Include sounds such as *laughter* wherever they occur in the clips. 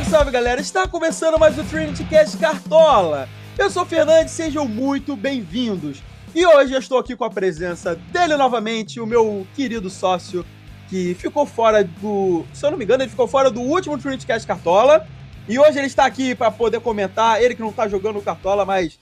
Salve, salve galera! Está começando mais o Trinity Cast Cartola. Eu sou o Fernandes, sejam muito bem-vindos. E hoje eu estou aqui com a presença dele novamente, o meu querido sócio, que ficou fora do. Se eu não me engano, ele ficou fora do último Trinity Cast Cartola. E hoje ele está aqui para poder comentar. Ele que não está jogando Cartola, mas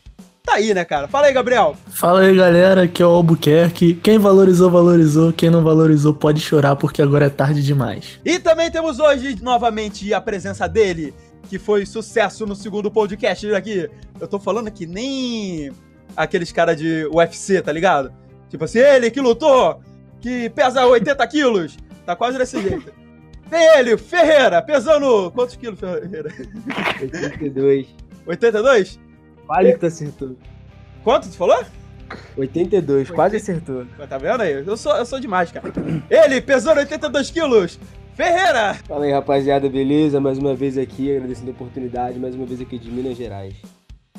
aí, né, cara? Fala aí, Gabriel. Fala aí, galera. Aqui é o Albuquerque. Quem valorizou, valorizou. Quem não valorizou, pode chorar porque agora é tarde demais. E também temos hoje, novamente, a presença dele, que foi sucesso no segundo podcast aqui. Eu tô falando que nem aqueles caras de UFC, tá ligado? Tipo assim, ele que lutou, que pesa 80 quilos. Tá quase desse jeito. Tem *laughs* ele, Ferreira, pesando. Quantos quilos, Ferreira? 82. 82? Quase que tu acertou. Quanto tu falou? 82, quase acertou. Tá vendo aí? Eu sou, eu sou demais, cara. Ele, pesando 82 quilos, Ferreira! Fala aí, rapaziada, beleza? Mais uma vez aqui, agradecendo a oportunidade, mais uma vez aqui de Minas Gerais.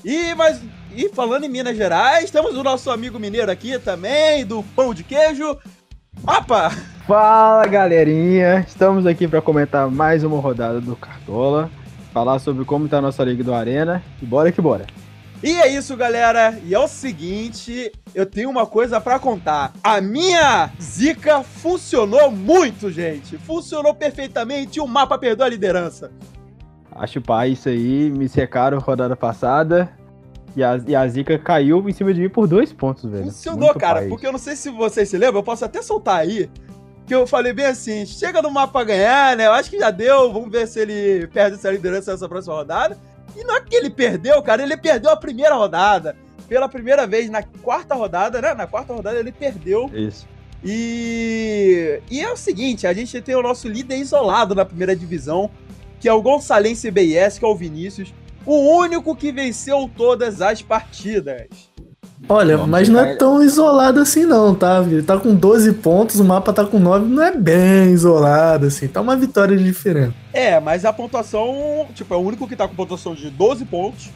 E, mas, e falando em Minas Gerais, temos o nosso amigo mineiro aqui também, do pão de queijo. Opa! Fala galerinha, estamos aqui para comentar mais uma rodada do Cartola, falar sobre como tá a nossa liga do Arena e bora que bora. E é isso, galera. E é o seguinte, eu tenho uma coisa para contar. A minha zica funcionou muito, gente. Funcionou perfeitamente. O mapa perdeu a liderança. Acho pá, isso aí, me secaram rodada passada. E a, e a zica caiu em cima de mim por dois pontos, velho. Funcionou, muito cara, porque eu não sei se vocês se lembram, eu posso até soltar aí. Que eu falei bem assim: chega no mapa ganhar, né? Eu acho que já deu. Vamos ver se ele perde essa liderança nessa próxima rodada. E não é que ele perdeu, cara, ele perdeu a primeira rodada. Pela primeira vez na quarta rodada, né? Na quarta rodada ele perdeu. Isso. E, e é o seguinte, a gente tem o nosso líder isolado na primeira divisão, que é o Gonçalense BS, que é o Vinícius, o único que venceu todas as partidas. Olha, mas não é tão isolado assim não, tá? Ele tá com 12 pontos, o mapa tá com 9, não é bem isolado assim, tá uma vitória diferente. É, mas a pontuação, tipo, é o único que tá com pontuação de 12 pontos.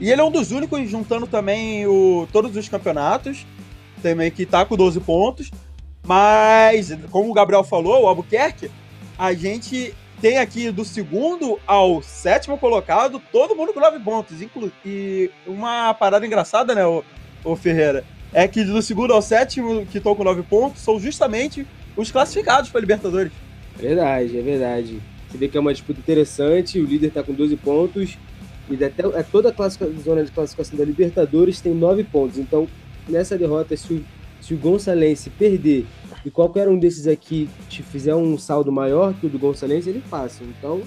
E ele é um dos únicos juntando também o, todos os campeonatos, também que tá com 12 pontos. Mas, como o Gabriel falou, o Albuquerque, a gente tem aqui do segundo ao sétimo colocado, todo mundo com 9 pontos. Inclu e uma parada engraçada, né, o, o Ferreira, é que do segundo ao sétimo, que estão com 9 pontos, são justamente os classificados para Libertadores. Verdade, é verdade. Você vê que é uma disputa interessante, o líder está com 12 pontos, e até, é toda a zona de classificação da Libertadores tem 9 pontos. Então, nessa derrota, se o, se o Gonçalense perder e qualquer um desses aqui te fizer um saldo maior que o do Gonçalense, ele passa. Então,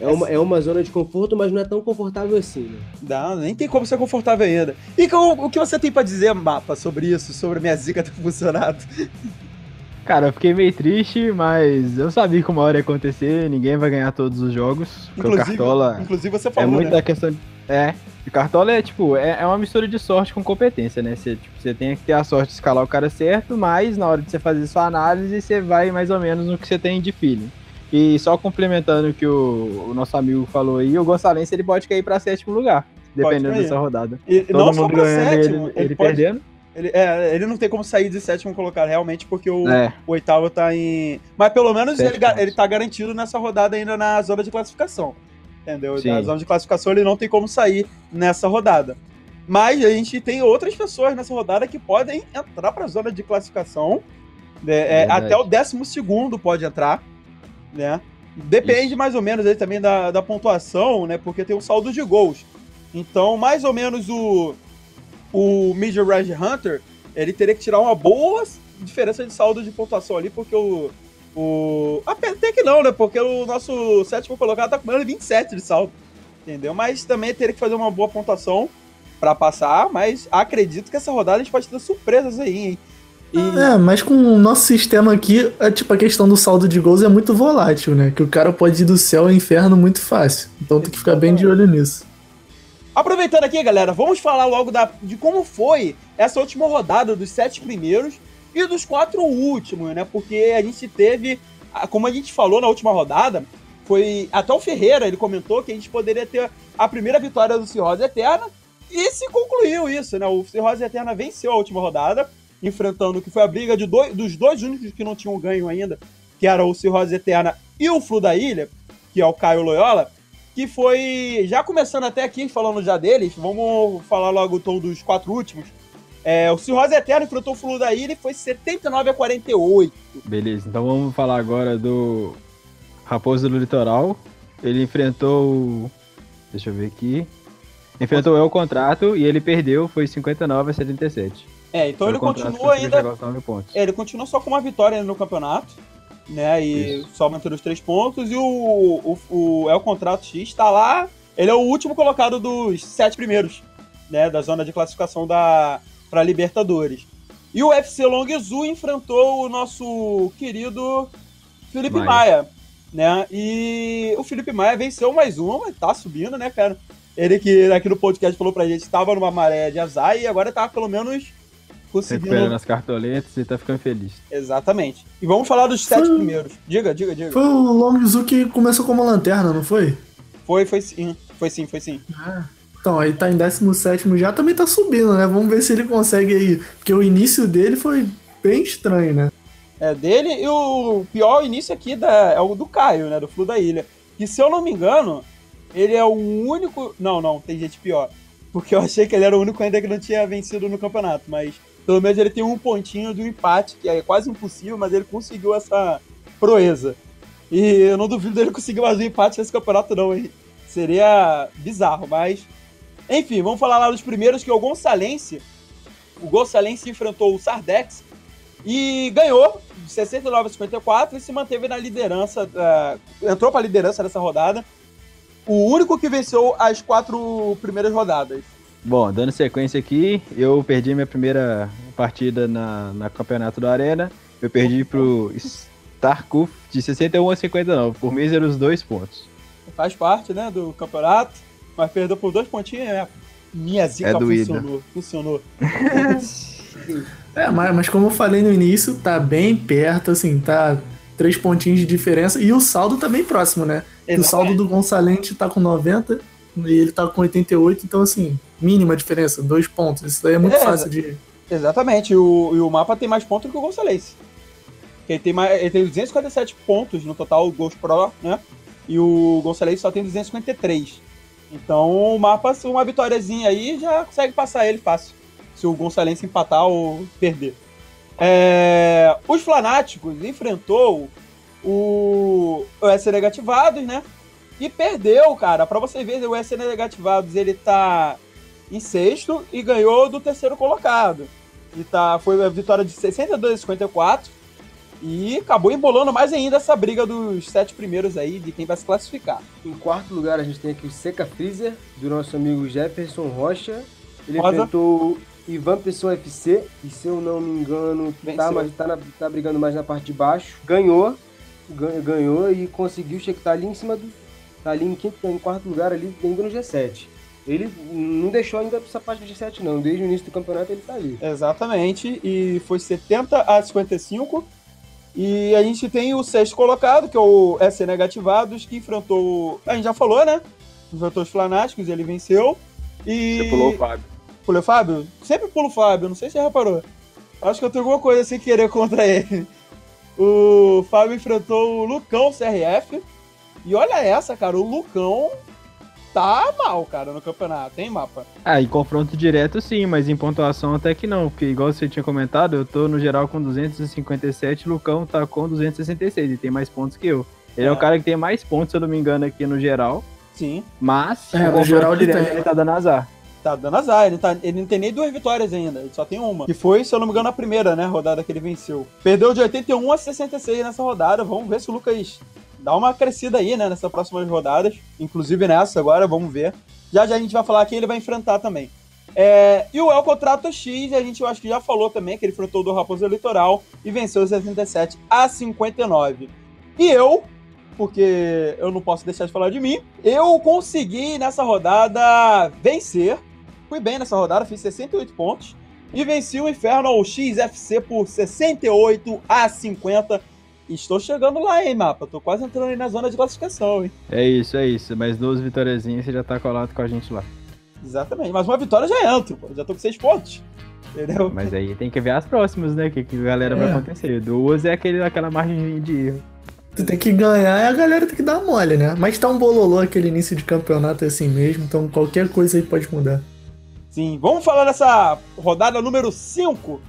é uma, é uma zona de conforto, mas não é tão confortável assim, né? Não, nem tem como ser confortável ainda. E o, o que você tem para dizer, Mapa, sobre isso, sobre a minha zica ter funcionado? *laughs* Cara, eu fiquei meio triste, mas eu sabia que uma hora ia acontecer, ninguém vai ganhar todos os jogos. Inclusive, o Cartola inclusive você falou, é muito né? da questão... É, o Cartola é tipo, é, é uma mistura de sorte com competência, né? Você, tipo, você tem que ter a sorte de escalar o cara certo, mas na hora de você fazer sua análise, você vai mais ou menos no que você tem de feeling. E só complementando o que o, o, nosso amigo falou aí, o Gonçalense ele pode cair para sétimo lugar, dependendo dessa rodada. E, Todo não mundo ganhando sétimo, ele, ele, ele pode- perdendo. Ele, é, ele não tem como sair de sétimo colocado, realmente, porque o, É. o oitavo tá em. Mas pelo menos ele, ele tá garantido nessa rodada ainda na zona de classificação. Entendeu? Sim. Na zona de classificação ele não tem como sair nessa rodada. Mas a gente tem outras pessoas nessa rodada que podem entrar pra zona de classificação. né? É, até o décimo segundo pode entrar. Né? Depende mais ou menos aí também da, da pontuação, né? Porque tem um saldo de gols. Então, mais ou menos o, o Major Red Hunter, ele teria que tirar uma boa diferença de saldo de pontuação ali, porque o. o até que não, né? Porque o nosso sétimo colocado tá com menos de 27 de saldo. Entendeu? Mas também teria que fazer uma boa pontuação pra passar. Mas acredito que essa rodada a gente pode ter surpresas aí, hein? E, É, mas com o nosso sistema aqui, é, tipo, a questão do saldo de gols é muito volátil, né? Que o cara pode ir do céu ao inferno muito fácil. Então tem que ficar bem de olho nisso. Aproveitando aqui, galera, vamos falar logo da, de como foi essa última rodada dos sete primeiros e dos quatro últimos, né? Porque a gente teve, como a gente falou na última rodada, foi até o Ferreira, ele comentou que a gente poderia ter a primeira vitória do Cirrose Eterna e se concluiu isso, né? O Cirrose Eterna venceu a última rodada, enfrentando o que foi a briga de dois, dos dois únicos que não tinham ganho ainda, que era o Cirrose Eterna e o Flu da Ilha, que é o Caio Loyola, que foi. Já começando até aqui, falando já deles, vamos falar logo então dos quatro últimos. É, o Cirrose Eterno enfrentou o Flu da Ilha e foi 79 a 48. Beleza, então vamos falar agora do Raposo do Litoral. Ele enfrentou. o- Deixa eu ver aqui. Enfrentou o El Contrato e ele perdeu, foi 59 a 77. É, então El ele continua ainda. chegar aos 9 pontos. É, ele continua só com uma vitória no campeonato, né? E Isso. só mantendo os três pontos. E o, o, o El Contrato X está lá. Ele é o último colocado dos sete primeiros, né? Da zona de classificação da para Libertadores. E o FC Longzhu enfrentou o nosso querido Felipe Maia. Maia, né? E o Felipe Maia venceu mais uma, tá subindo, né, cara? Ele que aqui no podcast falou pra gente que estava numa maré de azar e agora tá pelo menos conseguindo Recuperando as cartoletas e tá ficando feliz. Exatamente. E vamos falar dos sete Foi- primeiros. Diga, diga, diga. Foi o Longzhu que começou como lanterna, não foi? Foi, foi sim. Foi sim, foi sim. Então, aí tá em 17 já, também tá subindo, né? Vamos ver se ele consegue aí. Porque o início dele foi bem estranho, né? É dele e o pior início aqui da, é o do Caio, né? Do Flu da Ilha. Que se eu não me engano, ele é o único. Não, não, tem gente pior. Porque eu achei que ele era o único ainda que não tinha vencido no campeonato. Mas pelo menos ele tem um pontinho do empate, que é quase impossível, mas ele conseguiu essa proeza. E eu não duvido dele conseguir mais um empate nesse campeonato, não, hein? Seria bizarro, mas. Enfim, vamos falar lá dos primeiros, que é o Gonçalense. O Gonçalense enfrentou o Sardex e ganhou de 69 a 54 e se manteve na liderança. da- entrou para a liderança dessa rodada. O único que venceu as quatro primeiras rodadas. Bom, dando sequência aqui, eu perdi minha primeira partida na, na campeonato da Arena. Eu perdi pro Starkuf de 61 a 59, por míseros dois pontos. Faz parte, né, do campeonato, mas perdeu por dois pontinhos. É. Minha zica É funcionou. Funcionou. É, mas, mas como eu falei no início, tá bem perto, assim, tá três pontinhos de diferença. E o saldo tá bem próximo, né? O saldo do Gonçalente tá com 90 e ele tá com 88, então assim, mínima diferença, dois pontos. Isso daí é muito É, fácil de. Exatamente, o, e o mapa tem mais pontos que o Gonçalves. Ele tem, mais, ele tem 257 pontos no total, o Ghost Pro, né? E o Gonçalves só tem 253. Então o mapa, uma vitóriazinha aí, já consegue passar ele fácil. Se o Gonçalves empatar ou perder. É, os Flanáticos enfrentou o, o S Negativados, né? E perdeu, cara. Pra você ver, o S Negativados ele tá em sexto e ganhou do terceiro colocado. E tá, foi a vitória de 62 a 54. E acabou embolando mais ainda essa briga dos sete primeiros aí, de quem vai se classificar. Em quarto lugar, a gente tem aqui o Seca Freezer, do nosso amigo Jefferson Rocha. Ele Rosa. enfrentou o Ivan Pessoa FC, e se eu não me engano, tá, mas tá, na- tá brigando mais na parte de baixo. Ganhou, gan- ganhou e conseguiu chegar, tá ali em cima do. Tá ali em, quinto, em quarto lugar, ali ainda no G7. Ele não deixou ainda essa parte G7, não. Desde o início do campeonato ele tá ali. Exatamente. E foi 70 a 55. E a gente tem o sexto colocado, que é o SC Negativados, que enfrentou. A gente já falou, né? Enfrentou os Flanáticos, ele venceu. E. Você pulou o Fábio. Pulei o Fábio? Sempre pulo o Fábio, não sei se você reparou. Acho que eu tenho alguma coisa sem querer contra ele. O Fábio enfrentou o Lucão CRF. E olha essa, cara, o Lucão tá mal, cara, no campeonato, hein, mapa? Ah, em confronto direto sim, mas em pontuação até que não, porque igual você tinha comentado, eu tô no geral com 257, o Lucão tá com 266 e tem mais pontos que eu. Ele é, É. o cara que tem mais pontos, se eu não me engano, aqui no geral, Sim, mas É, no geral direto tem. ele tá dando azar. tá dando azar. Ele, tá, ele não tem nem duas vitórias ainda, ele só tem uma. Que foi, se eu não me engano, a primeira, né, rodada que ele venceu. Perdeu de 81 a 66 nessa rodada. Vamos ver se o Lucas dá uma crescida aí, né, nessas próximas rodadas. Inclusive nessa agora, vamos ver. Já já a gente vai falar quem ele vai enfrentar também. É, e o El Contrato X, a gente eu acho que já falou também que ele enfrentou do Raposo Litoral e venceu 67 a 59. E eu, porque eu não posso deixar de falar de mim, eu consegui nessa rodada vencer. Fui bem nessa rodada, fiz 68 pontos e venci o Infernal XFC por 68 a 50. Estou chegando lá, hein, mapa? Tô quase entrando aí na zona de classificação, hein? É isso, é isso, mais duas vitóriazinhas você já tá colado com a gente lá. Exatamente. Mas uma vitória já entro, pô. Já tô com 6 pontos. Entendeu? Mas aí tem que ver as próximas, né, o que, que a galera vai É. acontecer. Duas é aquele, aquela margem de erro. Tu tem que ganhar e a galera tem que dar mole, né? Mas tá um bololô aquele início de campeonato é assim mesmo, então qualquer coisa aí pode mudar. Sim, vamos falar dessa rodada número 5,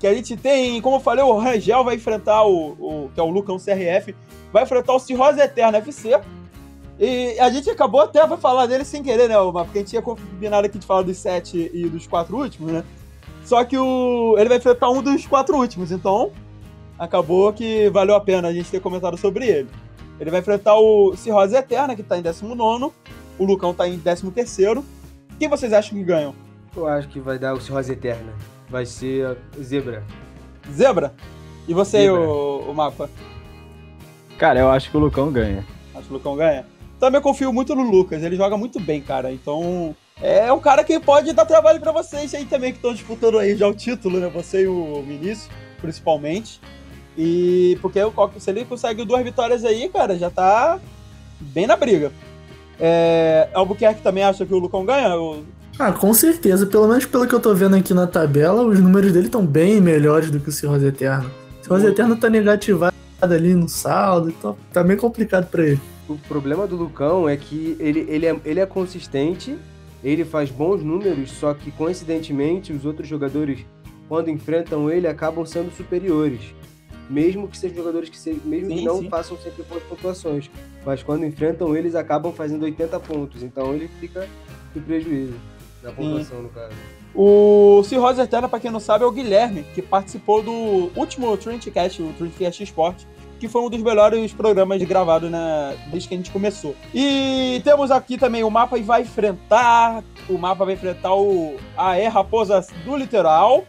que a gente tem, como eu falei, o Rangel vai enfrentar o, o que é o Lucão CRF, vai enfrentar o Cirrose Eterna FC. E a gente acabou até vai falar dele sem querer, né, Omar? Porque a gente tinha combinado aqui de falar dos sete e dos quatro últimos, né? Só que o ele vai enfrentar um dos quatro últimos, então acabou que valeu a pena a gente ter comentado sobre ele. Ele vai enfrentar o Cirrose Eterna, que tá em 19, o Lucão tá em 13. Quem vocês acham que ganham? Eu acho que vai dar o Cirrose Eterna. Vai ser Zebra. Zebra? E você, Zebra. o, o Mapa? Cara, eu acho que o Lucão ganha. Acho que o Lucão ganha? Também confio muito no Lucas, ele joga muito bem, cara. Então, é um cara que pode dar trabalho pra vocês aí também, que estão disputando aí já o título, né? Você e o Vinícius, principalmente. E porque o Coque, se ele consegue duas vitórias aí, cara, já tá bem na briga. É, Albuquerque também acha que o Lucão ganha? O- Ah, com certeza. Pelo menos pelo que eu tô vendo aqui na tabela, os números dele estão bem melhores do que o Cirrose Eterno. O Cirrose Eterno tá negativado ali no saldo, então tá meio complicado pra ele. O problema do Lucão é que ele, ele, é, ele é consistente, ele faz bons números, só que coincidentemente os outros jogadores, quando enfrentam ele, acabam sendo superiores. Mesmo que sejam jogadores que se, mesmo Sim, que não sim. façam sempre boas pontuações. Mas quando enfrentam eles, acabam fazendo 80 pontos. Então ele fica em prejuízo na pontuação, no caso. O Cirrose Eterna, pra quem não sabe, é o Guilherme, que participou do último Trinitycast, o Trinitycast Sport, que foi um dos melhores programas gravados né, desde que a gente começou. E temos aqui também o mapa e vai enfrentar. O mapa vai enfrentar o AE Raposa do Literal.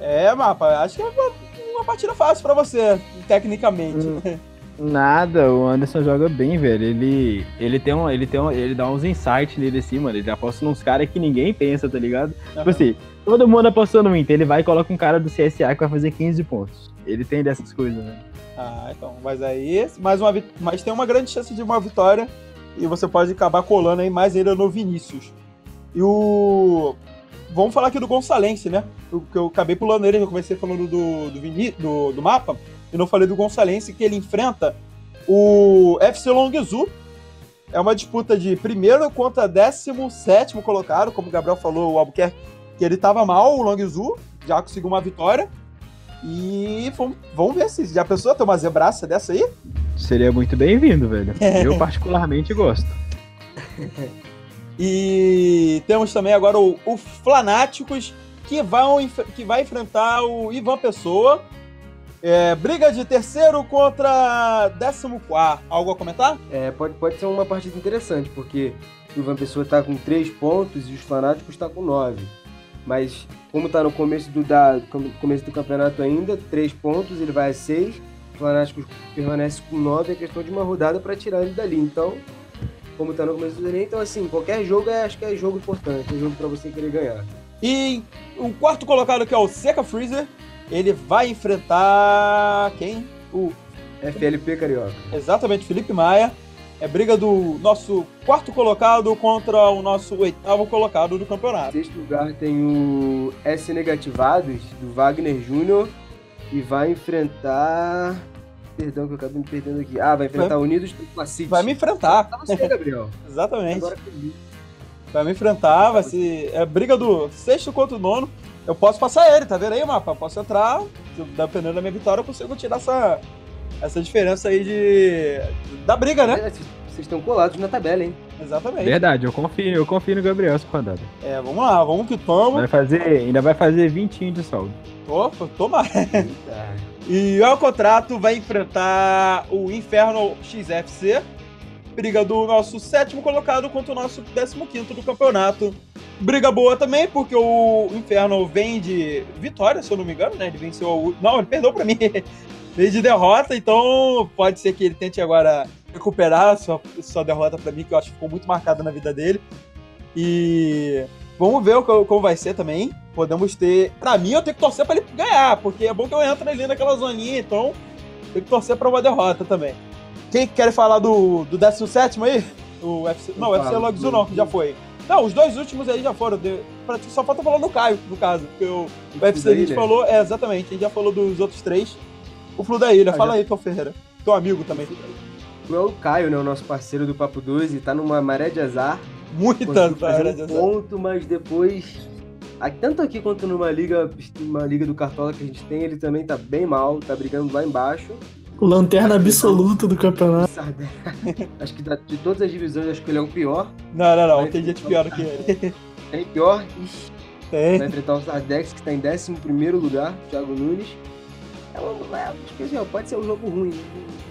É, mapa, acho que é uma, uma partida fácil pra você, tecnicamente. *laughs* Nada, o Anderson joga bem, velho. Ele, ele tem um, ele tem um, ele dá uns insights nele assim, mano. Ele aposta nos caras que ninguém pensa, tá ligado? Tipo assim, todo mundo apostou no Inter, ele vai e coloca um cara do CSA que vai fazer 15 pontos. Ele tem dessas coisas, né? Ah, então, mas aí, mais uma, mas tem uma grande chance de uma vitória e você pode acabar colando aí mais ainda no Vinícius. E o. Vamos falar aqui do Gonçalense, né? Que eu acabei pulando ele, eu comecei falando do, do, Vini, do, do mapa, e não falei do Gonçalense, que ele enfrenta o FC Longzu. É uma disputa de primeiro contra 17 colocado, como o Gabriel falou, o Albuquerque, que ele tava mal, o Longzu, já conseguiu uma vitória. E vamos, vamos ver se já pensou ter uma zebraça dessa aí? Seria muito bem-vindo, velho. *laughs* Eu particularmente gosto. E temos também agora o, o Flanáticos, que, vão, que vai enfrentar o Ivan Pessoa. É, briga de terceiro contra décimo quarto. Algo a comentar? É, pode, pode ser uma partida interessante, porque o Ivan Pessoa tá com 3 pontos e os Fanáticos tá com 9. Mas como tá no começo do, da, começo do campeonato ainda, 3 pontos, ele vai a 6. O Fanáticos permanece com 9, é questão de uma rodada para tirar ele dali. Então, como tá no começo do Enem, então assim, qualquer jogo é, acho que é jogo importante, é jogo para você querer ganhar. E o quarto colocado, que é o Seca Freezer, ele vai enfrentar quem? O FLP Carioca. exatamente Felipe Maia. É briga do nosso quarto colocado contra o nosso oitavo colocado do Em campeonato. sexto lugar tem o S Negativados, do Wagner Júnior, e vai enfrentar. Perdão que eu acabei me perdendo aqui. Ah, vai enfrentar Unidos do Placite. Vai me enfrentar. Tá você, Gabriel. Exatamente. Agora que. Vai me enfrentar, vai ser. É briga do sexto contra o nono. Eu posso passar ele, tá vendo aí, mapa? Eu posso entrar, se- dependendo da minha vitória, eu consigo tirar essa, essa diferença aí de. da briga, né? É, Vocês estão colados na tabela, hein? Exatamente. Verdade, eu confio, eu confio no Gabriel essa rodada. É, vamos lá, vamos que toma. Vai fazer, ainda vai fazer 20 de saldo. Tomara. Eita. E o contrato vai enfrentar o Inferno XFC. Briga do nosso sétimo colocado contra o nosso décimo quinto do campeonato. Briga boa também, porque o Inferno vem de vitória, se eu não me engano, né? Ele venceu. Não, ele perdeu pra mim. *laughs* Veio de derrota, então pode ser que ele tente agora recuperar sua, sua derrota pra mim, que eu acho que ficou muito marcada na vida dele. E vamos ver como vai ser também. Podemos ter. Pra mim, eu tenho que torcer pra ele ganhar, porque é bom que eu entre ali naquela zoninha, então tenho que torcer pra uma derrota também. Quem quer falar do, do 17 aí? O UFC, não, o UFC. Logzu não, que já foi. Não, os dois últimos aí já foram. de- pra- Só falta falar do Caio, no caso. Porque o, o UFC a gente Ilha. falou, é, exatamente, a gente já falou dos outros três. O Flu da Ilha, Ah, fala já- aí, Tom Ferreira. Teu amigo também. É o Caio, né? O nosso parceiro do Papo 12, tá numa maré de azar. Muita maré um de azar. ponto, mas depois. Tanto aqui quanto numa liga, uma liga do Cartola que a gente tem, ele também tá bem mal, tá brigando lá embaixo. O lanterna absoluto do campeonato. *laughs* Acho que de todas as divisões, acho que ele é o pior. Não, não, não. Vai Tem gente pior do que ele. *laughs* Tem pior. Ixi, vai Tem. enfrentar o Sardex, que tá em 11 lugar, Thiago Nunes. É um, é, acho que, assim, pode ser um jogo ruim.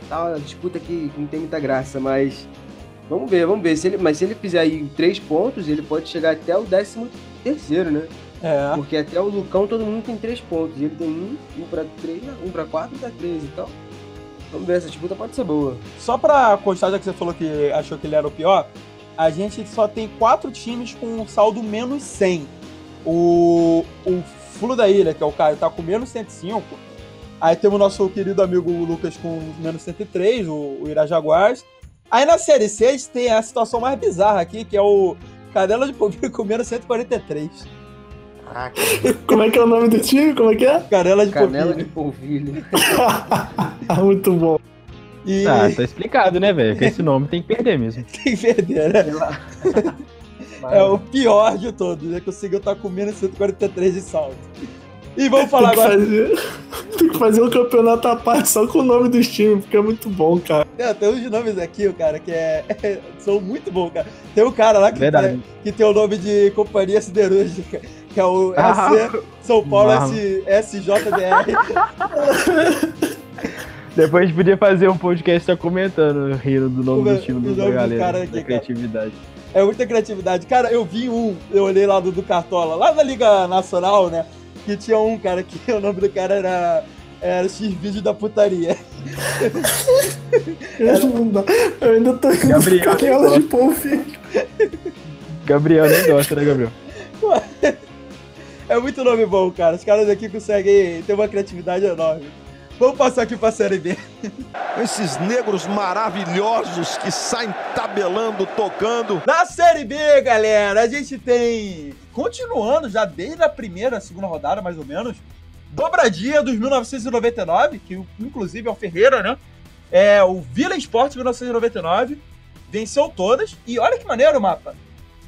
Tá uma disputa que não tem muita graça, mas. Vamos ver, vamos ver. Se ele, mas se ele fizer aí três pontos, ele pode chegar até o 13 terceiro, né? É. Porque até o Lucão todo mundo tem três pontos. E ele tem um, um pra três, um pra quatro, um pra três. Então, vamos ver, essa disputa pode ser boa. Só pra constar, já que você falou que achou que ele era o pior, a gente só tem quatro times com um saldo menos 100. O, o Fulo da Ilha, que é o Caio, tá com menos 105. Aí temos o nosso querido amigo Lucas com menos 103, o, o Irajaguás. Aí na Série 6 tem a situação mais bizarra aqui, que é o Cadela de Polvilho com menos 143. Caraca, Como é que é o nome do time? Como é que é? Canela de canela de Polvilho. polvilho. *laughs* Muito bom. E Ah, tá explicado, né, velho? Com esse nome tem que perder mesmo. *laughs* tem que perder, né? Sei lá. É o pior de todos, né? Conseguiu estar com menos 143 de saldo. E vamos falar Tem que, agora. fazer, *laughs* tem que fazer um campeonato à parte só com o nome dos times, porque é muito bom, cara. É, tem uns nomes aqui, o cara, que é, são muito bons, cara. Tem um cara lá que, tem, que tem o nome de Companhia Siderúrgica, que é o Ah. SC São Paulo. S, SJDR. *laughs* Depois a gente podia fazer um podcast só comentando, rindo do nome O do time nome do do galera, cara da aqui, cara. criatividade. É muita criatividade. Cara, eu vi um, eu olhei lá do, do Cartola, lá da Liga Nacional, né? Que tinha um cara que *laughs* o nome do cara era. Era X-Vídeo da putaria. *laughs* Eu, dá. Eu ainda tô indo Gabriel, com canela de polvilho. Gabriel nem gosta, né, Gabriel? É muito nome bom, cara. Os caras aqui conseguem ter uma criatividade enorme. Vamos passar aqui pra Série B. *laughs* Esses negros maravilhosos que saem tabelando, tocando. Na Série B, galera, a gente tem. Continuando já desde a primeira, segunda rodada, mais ou menos. Dobradinha dos 1999, que inclusive é o Ferreira, né? É o Vila Esporte 1999. Venceu todas. E olha que maneiro o mapa.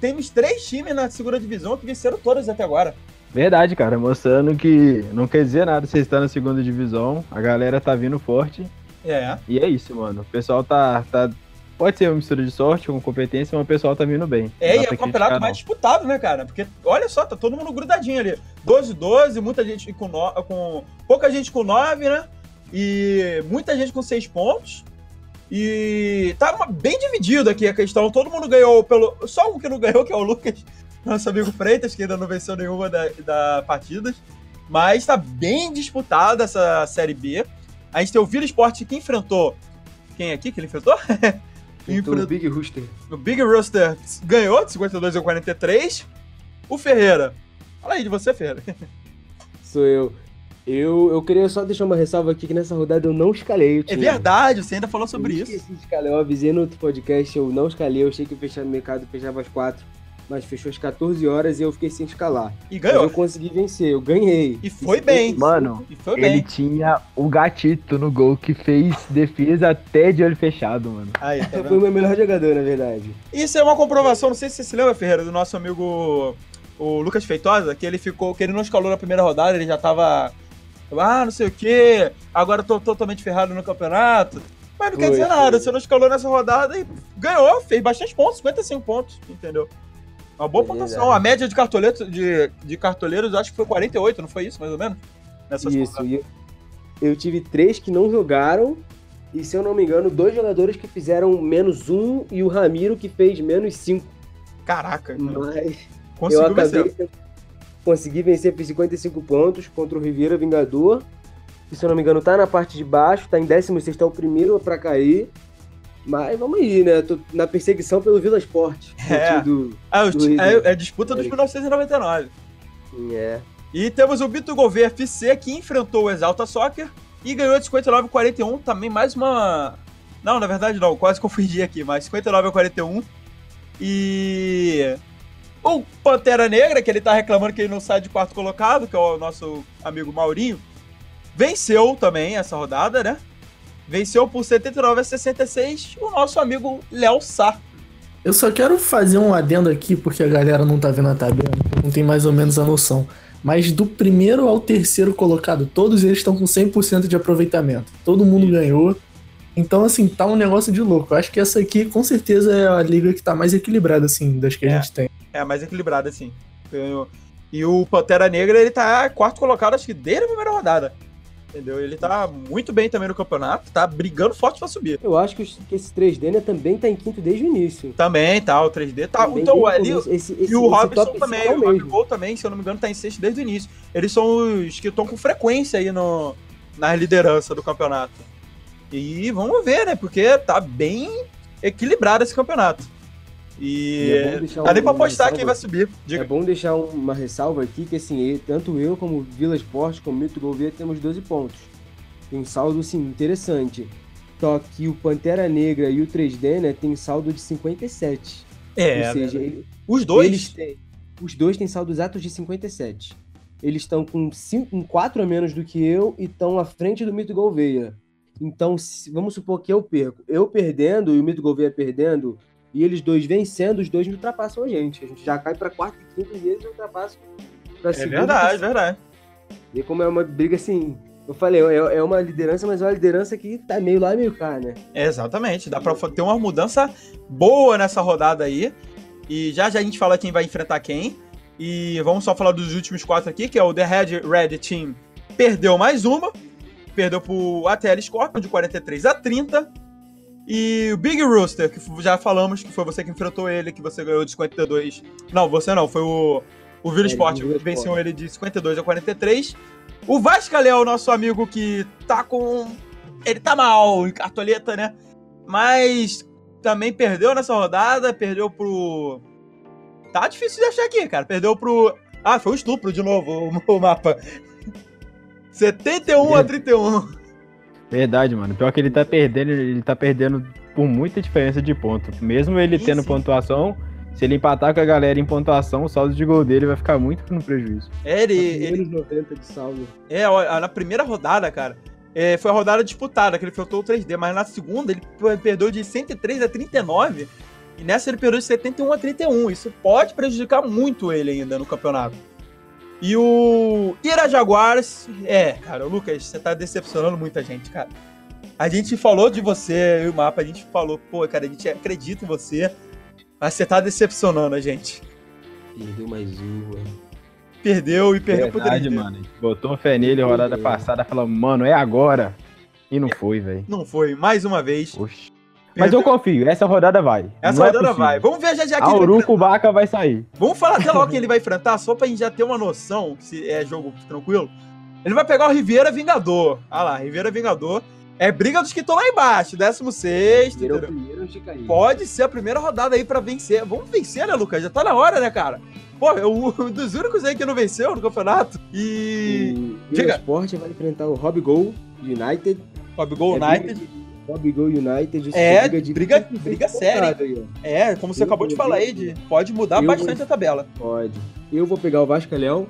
Temos três times na segunda divisão que venceram todas até agora. Verdade, cara, mostrando que não quer dizer nada você estar na segunda divisão, a galera tá vindo forte, É. e é isso, mano. O pessoal tá, tá pode ser uma mistura de sorte com competência, mas o pessoal tá vindo bem. É, e é o campeonato mais disputado, né, cara? Porque, olha só, tá todo mundo grudadinho ali. 12-12, muita gente com, no... com. Pouca gente com 9, né? E muita gente com 6 pontos. E tá uma- bem dividido aqui a questão. Todo mundo ganhou pelo. Só um que não ganhou, que é o Lucas, nosso amigo Freitas, que ainda não venceu nenhuma da, da partidas. Mas tá bem disputada essa Série B. A gente tem o Vila Esporte que enfrentou. Quem aqui que ele enfrentou? Então, *laughs* Enfrentou- o Big Rooster. o Big Rooster ganhou de 52 a 43. O Ferreira. Fala aí de você, Ferreira. *laughs* Sou eu. Eu, eu queria só deixar uma ressalva aqui que nessa rodada eu não escalei o É time. verdade, você ainda falou sobre eu isso. esqueci de escalar. Eu avisei no outro podcast, eu não escalei. Eu achei que o mercado fechava às 4, mas fechou às 14 horas e eu fiquei sem escalar. E Mas ganhou. eu consegui vencer, eu ganhei. E foi bem. Mano, E foi ele bem. tinha o gatito no gol que fez defesa até de olho fechado, mano. Aí, *laughs* tá Foi o meu melhor jogador, na verdade. Isso é uma comprovação, não sei se você se lembra, Ferreira, do nosso amigo o Lucas Feitosa, que ele ficou, que ele não escalou na primeira rodada, ele já tava. Ah, não sei o quê, agora eu tô totalmente ferrado no campeonato. Mas não quer Foi, dizer nada, foi. você não escalou nessa rodada e ganhou, fez bastante pontos, 55 pontos, entendeu? Uma boa É pontuação. A média de cartoleiros, de, de cartoleiros, eu acho que foi 48, não foi isso, mais ou menos? Nessas Isso, e eu, eu tive três que não jogaram. E se eu não me engano, dois jogadores que fizeram menos um e o Ramiro que fez menos cinco. Caraca, Mas eu conseguiu acabei. vencer. Consegui vencer, fiz 55 pontos contra o Ribeira Vingador. Que se eu não me engano, tá na parte de baixo, tá em 16, é o primeiro pra cair. Mas vamos aí, né? Tô na perseguição pelo Vila Esporte. *laughs* É. Do... Ah, o do é, é disputa dos Eric. 1999. É. E temos o Bito Gouveia FC que enfrentou o Exalta Soccer e ganhou de 59 a 41. Também mais uma. Não, na verdade não, quase confundi aqui, mas 59 a 41. E. O Pantera Negra, que ele tá reclamando que ele não sai de quarto colocado, que é o nosso amigo Maurinho, venceu também essa rodada, né? Venceu por 79 a 66 o nosso amigo Léo Sá. Eu só quero fazer um adendo aqui, porque a galera não tá vendo a tabela, não tem mais ou menos a noção. Mas do primeiro ao terceiro colocado, todos eles estão com 100% de aproveitamento. Todo mundo ganhou. Então, assim, tá um negócio de louco. Eu acho que essa aqui, com certeza, é a liga que tá mais equilibrada, assim, das que É. a gente tem. É, mais equilibrada, assim. E o Pantera Negra, ele tá quarto colocado, acho que desde a primeira rodada. Entendeu? Ele tá muito bem também no campeonato, tá brigando forte pra subir. Eu acho que, os- que esse 3D né, também tá em quinto desde o início. Também, tá, o 3D tá. Também então, ali. Esse- esse- e o Robson também, é o. Gabigol também, se eu não me engano, tá em sexto desde o início. Eles são os que estão com frequência aí no, na liderança do campeonato. E vamos ver, né? Porque tá bem equilibrado esse campeonato. E, E é dá nem um- pra apostar quem vai subir. Diga. É bom deixar um- uma ressalva aqui que assim, tanto eu como Vila Esporte, como o Mito Gouveia temos 12 pontos. Tem um saldo assim, interessante. Só que o Pantera Negra e o 3D, né, tem saldo de 57. É, Ou seja, ele- os dois. eles têm. Os dois têm saldos exatos de 57. Eles estão com 4 a menos do que eu e estão à frente do Mito Gouveia. Então, se- vamos supor que eu perco. Eu perdendo e o Mito Gouveia perdendo, e eles dois vencendo, os dois ultrapassam a gente. A gente já cai para quarto e quinto e eles ultrapassam pra É segunda e verdade, verdade. E como é uma briga assim. Eu falei, é, é uma liderança, mas é uma liderança que tá meio lá e meio cá, né? É, exatamente. Dá pra ter uma mudança boa nessa rodada aí. E já já a gente fala quem vai enfrentar quem. E vamos só falar dos últimos quatro aqui, que é o The Red Red Team. Perdeu mais uma. Perdeu pro ATL Scorpion de 43 a 30. E o Big Rooster, que já falamos que foi você que enfrentou ele, que você ganhou de 52. Não, você não, foi o, o Vila É, Sport, venceu ele de 52 a 43. O Vascaléu, nosso amigo que tá com. Ele tá mal em cartoleta, né? Mas também perdeu nessa rodada, perdeu pro. Tá difícil de achar aqui, cara. Perdeu pro. Ah, foi um estupro de novo o, *laughs* o mapa. 71 a 31. Verdade, mano. Pior que ele tá perdendo, ele tá perdendo por muita diferença de ponto. Mesmo ele Sim, tendo pontuação, se ele empatar com a galera em pontuação, o saldo de gol dele vai ficar muito no prejuízo. É, ele, ele, Menos 90 de saldo. É, ó, na primeira rodada, cara, é, foi a rodada disputada, que ele faltou o 3D, mas na segunda ele perdeu de 103 a 39, e nessa ele perdeu de 71 a 31. Isso pode prejudicar muito ele ainda no campeonato. E o Ira Jaguares, é, cara, o Lucas, você tá decepcionando muita gente, cara. A gente falou de você, eu e o Mapa, a gente falou, pô, cara, a gente acredita em você, mas você tá decepcionando a gente. Perdeu mais uma. Perdeu e perdeu Verdade, 3D. mano. Botou fé nele rodada É. passada, falou, mano, é agora. E não foi, velho. Não foi, mais uma vez. Oxi. Mas eu confio, essa rodada vai. Essa Não é rodada possível. vai. Vamos ver já já quem A ele vai Uruco Baca vai sair. Vamos falar até logo quem *laughs* ele vai enfrentar, só pra gente já ter uma noção se é jogo tranquilo. Ele vai pegar o Riviera Vingador. Ah lá, Riviera Vingador. É briga dos que estão lá embaixo, 16, Primeiro é o primeiro de cair. Pode ser a primeira rodada aí pra vencer. Vamos vencer, né, Lucas? Já tá na hora, né, cara? Pô, é *laughs* um dos únicos aí que não venceu no campeonato. E. O Diga. Vila Sport vai enfrentar o Rob Gol United. Gol É United. briga de- Rob Gol United. isso É, de briga- 26 briga séria, aí. É, como você Eu acabou de falar aí, de, pode mudar bastante vou- a tabela. Pode. Eu vou pegar o Vascaléu.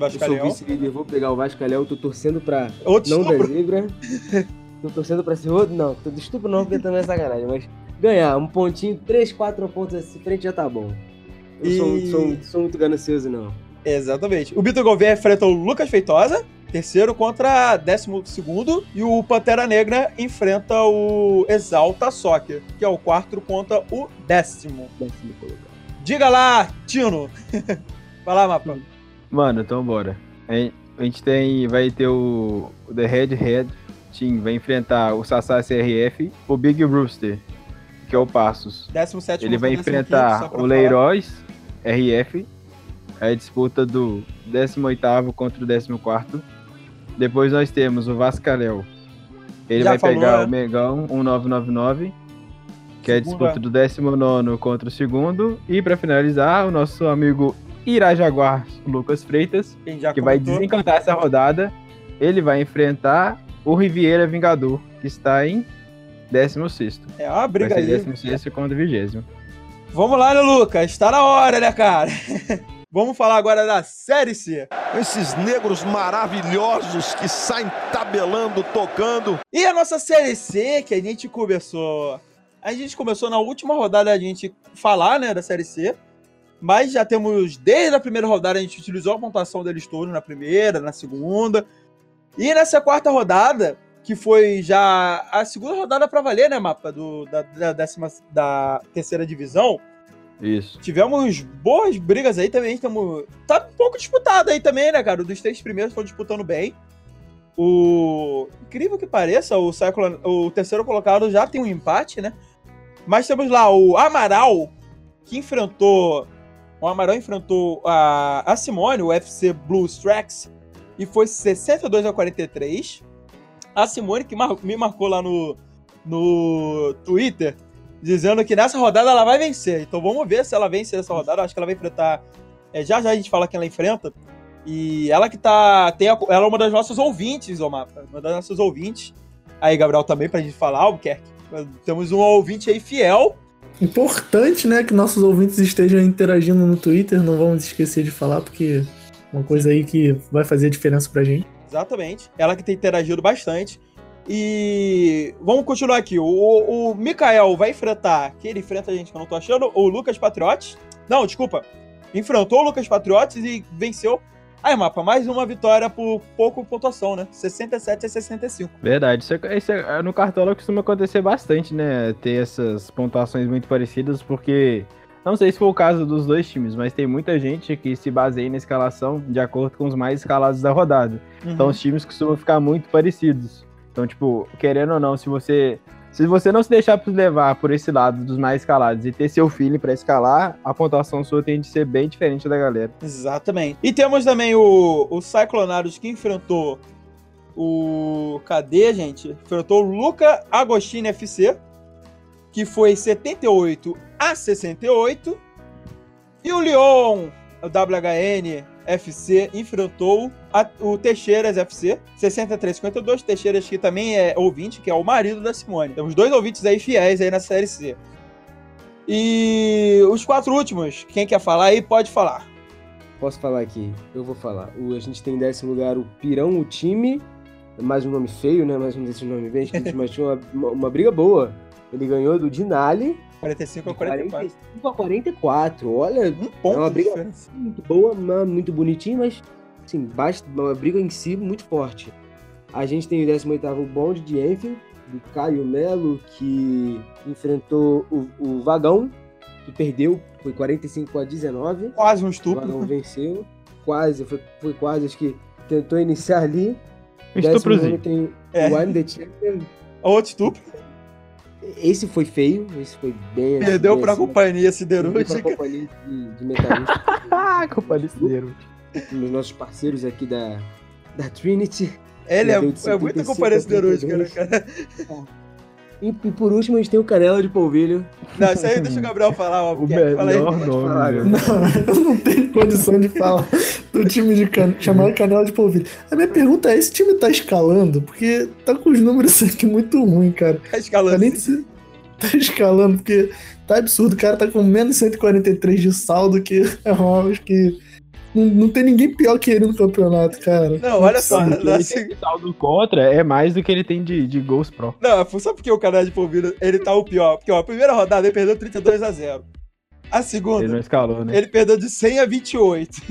Eu sou vice-líder, vou pegar o Vascaléu. Tô torcendo pra Outro não estupro. da zebra. *laughs* tô torcendo pra ser outro. Não, tô de estupro não, porque também é sacanagem. Mas ganhar um pontinho, três, quatro pontos assim frente já tá bom. Eu sou, E- sou, sou muito ganancioso, não. Exatamente. O Vitor Gouveia enfrenta o Lucas Feitosa, terceiro contra décimo segundo, e o Pantera Negra enfrenta o Exalta Soccer, que é o quarto contra o décimo. Décimo. Diga lá, Tino. *laughs* Vai lá, mapa. Mano, então bora. A gente- tem. Vai ter o, o The Red Red Team, vai enfrentar o Sassá CRF, o Big Rooster, que é o Passos. Décimo sétimo Ele vai enfrentar só pra o falar. Leiroz RF. É a disputa do 18 contra o 14. Depois nós temos o Vascaléu. Ele Já vai falou, pegar né? o Megão 1999. Que é a disputa do 19 contra o segundo. E para finalizar, o nosso amigo Irajaguar Lucas Freitas, que vai desencantar essa rodada. Ele vai enfrentar o Riviera Vingador, que está em 16. É uma Vai briga ser aí. 16 contra o 20. Vamos lá, né, Lucas? Tá na hora, né, cara? *laughs* Vamos falar agora da Série C. Esses negros maravilhosos que saem tabelando, tocando. E a nossa Série C, que a gente começou. A gente começou na última rodada a gente falar, né, da Série C. Mas já temos, desde a primeira rodada, a gente utilizou a pontuação deles todos na primeira, na segunda. E nessa quarta rodada, que foi já a segunda rodada para valer, né, mapa? Do, da, da, décima, da terceira divisão. Isso. Tivemos boas brigas aí também. Tamo, tá um pouco disputado aí também, né, cara? Dos três primeiros estão disputando bem. O incrível que pareça, o, século, o terceiro colocado já tem um empate, né? Mas temos lá o Amaral, que enfrentou. O Amaral enfrentou a, a Simone, o FC Blues Tracks, e foi 62 a 43. A Simone, que mar, me marcou lá no, no Twitter, dizendo que nessa rodada ela vai vencer. Então vamos ver se ela vence essa rodada. Acho que ela vai enfrentar. É, já já a gente fala quem ela enfrenta. E ela que tá. Tem a, ela é uma das nossas ouvintes, ô Mapa. Uma das nossas ouvintes. Aí, Gabriel, também pra gente falar, Albuquerque. Temos um ouvinte aí fiel. Importante, né, que nossos ouvintes estejam interagindo no Twitter, não vamos esquecer de falar, porque é uma coisa aí que vai fazer diferença pra gente. Exatamente. Ela que tem interagido bastante. E vamos continuar aqui. O, o Mikael vai enfrentar. Que ele enfrenta a gente que eu não tô achando. O Lucas Patriotes. Não, desculpa. Enfrentou o Lucas Patriotes e venceu Aí, mapa, mais uma vitória por pouco pontuação, né? 67 a 65. Verdade. Isso, é, isso é, no Cartola costuma acontecer bastante, né? Ter essas pontuações muito parecidas, porque. Não sei se foi o caso dos dois times, mas tem muita gente que se baseia na escalação de acordo com os mais escalados da rodada. Uhum. Então os times costumam ficar muito parecidos. Então, tipo, querendo ou não, se você se você não se deixar levar por esse lado dos mais escalados e ter seu feeling para escalar, a pontuação sua tem de ser bem diferente da galera. Exatamente. E temos também o, o Cyclonados que enfrentou o. Cadê, gente? Enfrentou o Luca Agostini FC, que foi 78 a 68. E o Leon, o WHN FC, enfrentou a, o Teixeiras FC, 63-52. Teixeiras que também é ouvinte, que é o marido da Simone. Temos dois ouvintes aí fiéis aí na Série C. E os quatro últimos, quem quer falar aí, pode falar. Posso falar aqui? Eu vou falar. O, a gente tem em décimo lugar o Pirão, o time. Mais um nome feio, né? Mais um desses nomes bem escritos, *laughs* mas tinha uma, uma, uma briga boa. Ele ganhou do Dinali 45 a 44. 45 a 44. Olha, um ponto é uma briga muito boa, muito bonitinha, mas assim, basta, uma briga em si muito forte. A gente tem o 18 bonde de Enfield, do Caio Melo, que enfrentou o, o Vagão, que perdeu, foi 45 a 19. Quase um estupro. O Vagão venceu, quase, foi, foi quase, acho que tentou iniciar ali. Estuprozinho. Tem é. o I'm the Champion. Outro estupro. Esse foi feio, esse foi bem. Perdeu bem pra assim, companhia siderúrgica. Perdeu pra companhia de, de metalúrgica. *laughs* companhia siderúrgica. Um dos nossos parceiros aqui da, da Trinity. Ele é, é muita companhia siderúrgica, né, cara? E, e, por último, a gente tem o Canela de Polvilho. Não, isso aí deixa o Gabriel falar, ó. O melhor fala aí, nome, falar, não, eu não tenho condição de falar do time de can... chamado Canela de Polvilho. A minha pergunta é: esse time tá escalando? Porque tá com os números *laughs* aqui muito ruim, cara. Tá escalando. Tá, se... tá escalando, porque tá absurdo. O cara tá com menos 143 de saldo, que é acho que não, não, tem ninguém pior que ele no campeonato, cara. Não, olha só. Assim... saldo contra é mais do que ele tem de, de gols pro. Não, só porque o canal de Polvilho, ele tá o pior. Porque, ó, a primeira rodada ele perdeu 32 a 0 A segunda. Ele não escalou, né? Ele perdeu de 100 a 28.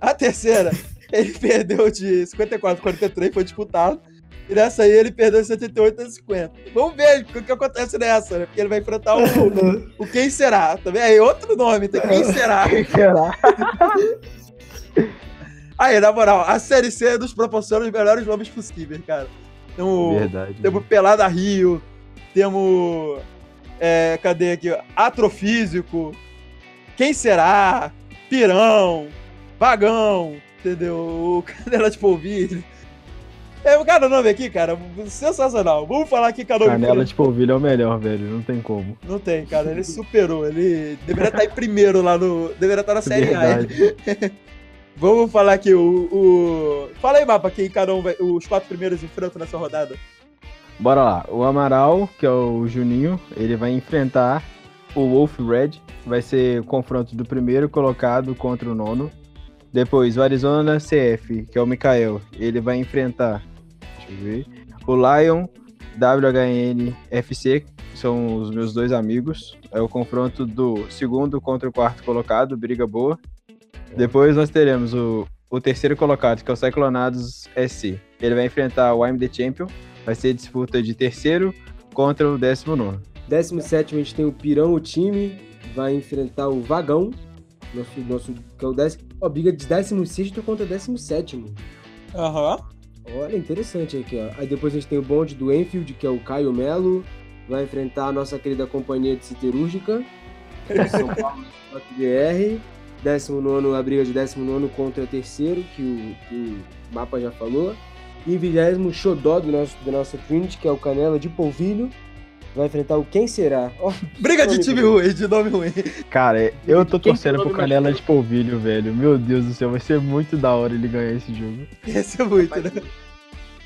A terceira, *laughs* ele perdeu de 54 a 43, foi disputado. E nessa aí ele perdeu de 78 a 50. Vamos ver o que acontece nessa, né? Porque ele vai enfrentar o, *laughs* o Quem Será. Também é outro nome, tem Quem Será. Quem Será? *laughs* Aí, na moral, a Série C nos proporciona os melhores nomes possíveis, cara. Temos, Verdade. Temos Pelada Rio, temos. É, cadê aqui? Atrofísico. Quem será? Pirão. Vagão. Entendeu? O *laughs* Canela de Polvilho. É, cada nome aqui, cara, sensacional. Vamos falar aqui cada nome. Canela de polvilho é o melhor, velho. Não tem como. Não tem, cara. Ele superou. Ele deveria estar em primeiro lá no. Deveria estar na Série A. *laughs* Vamos falar aqui o, o. Fala aí, mapa, quem cada um vai... os quatro primeiros enfrentam nessa rodada. Bora lá. O Amaral, que é o Juninho, ele vai enfrentar o Wolf Red. Vai ser o confronto do primeiro colocado contra o nono. Depois, o Arizona CF, que é o Mikael. Ele vai enfrentar. Deixa eu ver. O Lion WHN FC, são os meus dois amigos. É o confronto do segundo contra o quarto colocado, briga boa. Depois nós teremos o, o terceiro colocado, que é o Cyclonados SC. Ele vai enfrentar o I'm The Champion. Vai ser disputa de terceiro contra o décimo nono. 17 a gente tem o Pirão, o time, vai enfrentar o Vagão, nosso, nosso, que é o décimo, ó, briga de 16 contra 17. Aham. Olha, interessante aqui, ó. Aí depois a gente tem o bonde do Enfield, que é o Caio Melo, vai enfrentar a nossa querida companhia de siderúrgica, São Paulo BR. 19 a briga de 19 contra o terceiro, que o, que o mapa já falou. E 20 Xodó do nosso, do nosso Trinity, que é o Canela de Polvilho. Vai enfrentar o Quem Será? Ó, *laughs* Briga de time ruim. de nome ruim. Cara, eu tô Quem torcendo pro Canela de polvilho, velho. Meu Deus do céu, vai ser muito da hora ele ganhar esse jogo. Esse é muito, né?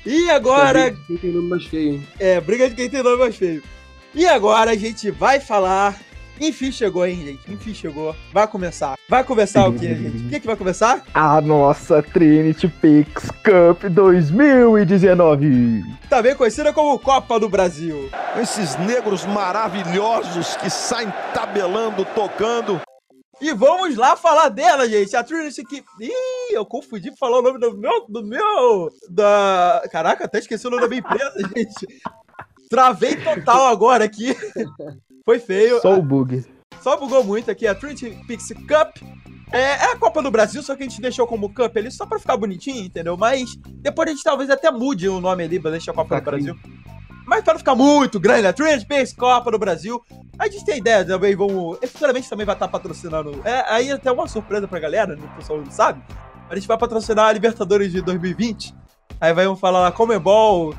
E agora, Quem tem nome mais feio, hein? é, briga de quem tem nome mais feio. E agora a gente vai falar. Enfim chegou, hein, gente? Enfim chegou. Vai começar. Vai começar o quê, gente? O que, que vai começar? A nossa Trinity Pix Cup 2019. Também conhecida como Copa do Brasil. Esses negros maravilhosos que saem tabelando, tocando. E vamos lá falar dela, gente. A Trinity que. Ih, eu confundi pra falar o nome do meu. Do meu. Da. Caraca, até esqueci o nome da minha empresa, *laughs* gente. Travei total agora aqui. Foi feio. Só o bug. Só bugou muito aqui. A Trinity Pixie Cup é, é a Copa do Brasil, só que a gente deixou como Cup ali só pra ficar bonitinho, entendeu? Mas depois a gente talvez até mude o nome ali pra deixar a Copa do Brasil. Mas para não ficar muito grande, a Trinity Pix Copa do Brasil. A gente tem ideia também, vamos. e Futuramente também vai estar patrocinando. É, aí até uma surpresa pra galera, né, o pessoal não sabe. A gente vai patrocinar a Libertadores de 2020. Aí vai vamos falar lá Comebol,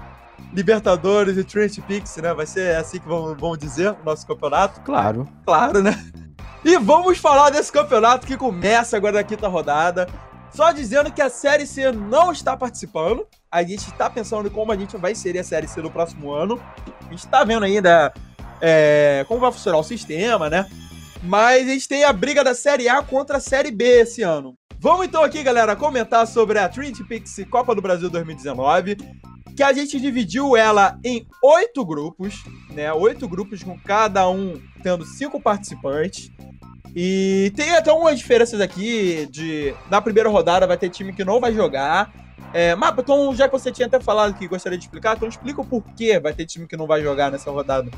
Libertadores e Trinity Pix, né? Vai ser assim que vamos dizer o nosso campeonato. Claro. Claro, né? E vamos falar desse campeonato que começa agora na quinta rodada. Só dizendo que a Série C não está participando. A gente está pensando em como a gente vai inserir a Série C no próximo ano. A gente está vendo ainda é, como vai funcionar o sistema, né? Mas a gente tem a briga da Série A contra a Série B esse ano. Vamos então aqui, galera, comentar sobre a Trinity Pix Copa do Brasil 2019 que a gente dividiu ela em oito grupos, né? Oito grupos com cada um tendo cinco participantes. E tem até umas diferenças aqui de na primeira rodada vai ter time que não vai jogar. É, então, já que você tinha até falado que gostaria de explicar, então explica o porquê vai ter time que não vai jogar nessa rodada.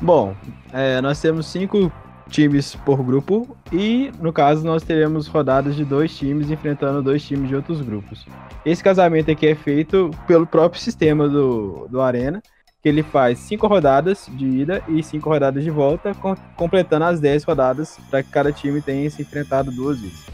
Bom, é, nós temos cinco times por grupo e, no caso, nós teremos rodadas de dois times enfrentando dois times de outros grupos. Esse casamento aqui é feito pelo próprio sistema do, do Arena, que ele faz cinco rodadas de ida e cinco rodadas de volta, com- completando as dez rodadas para que cada time tenha se enfrentado duas vezes.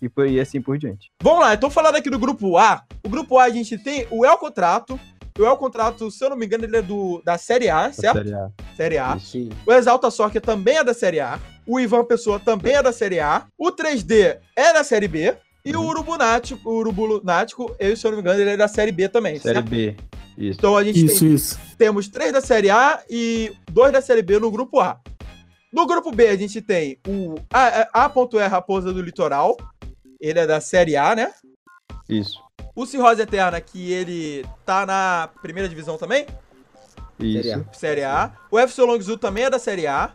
E, por, e assim por diante. Vamos lá, tô falando aqui do grupo A. O grupo A a gente tem o El Contrato. O El Contrato, se eu não me engano, ele é do, da Série A, certo? Série A. Série A. Sim. O Exalta Soccer também é da Série A. O Ivan Pessoa também é da Série A. O 3D é da Série B. E o Urubu Nático, o Urubu Lunático, eu, se eu não me engano, ele é da Série B também. Série certo? B. Isso. Então a gente Isso, tem, isso. temos três da Série A e dois da Série B no grupo A. No grupo B, a gente tem o A- A.R. Raposa do Litoral. Ele é da Série A, né? Isso. O Cirrose Eterna, que ele tá na primeira divisão também. Isso. Série A. O FC Longzhu também é da Série A.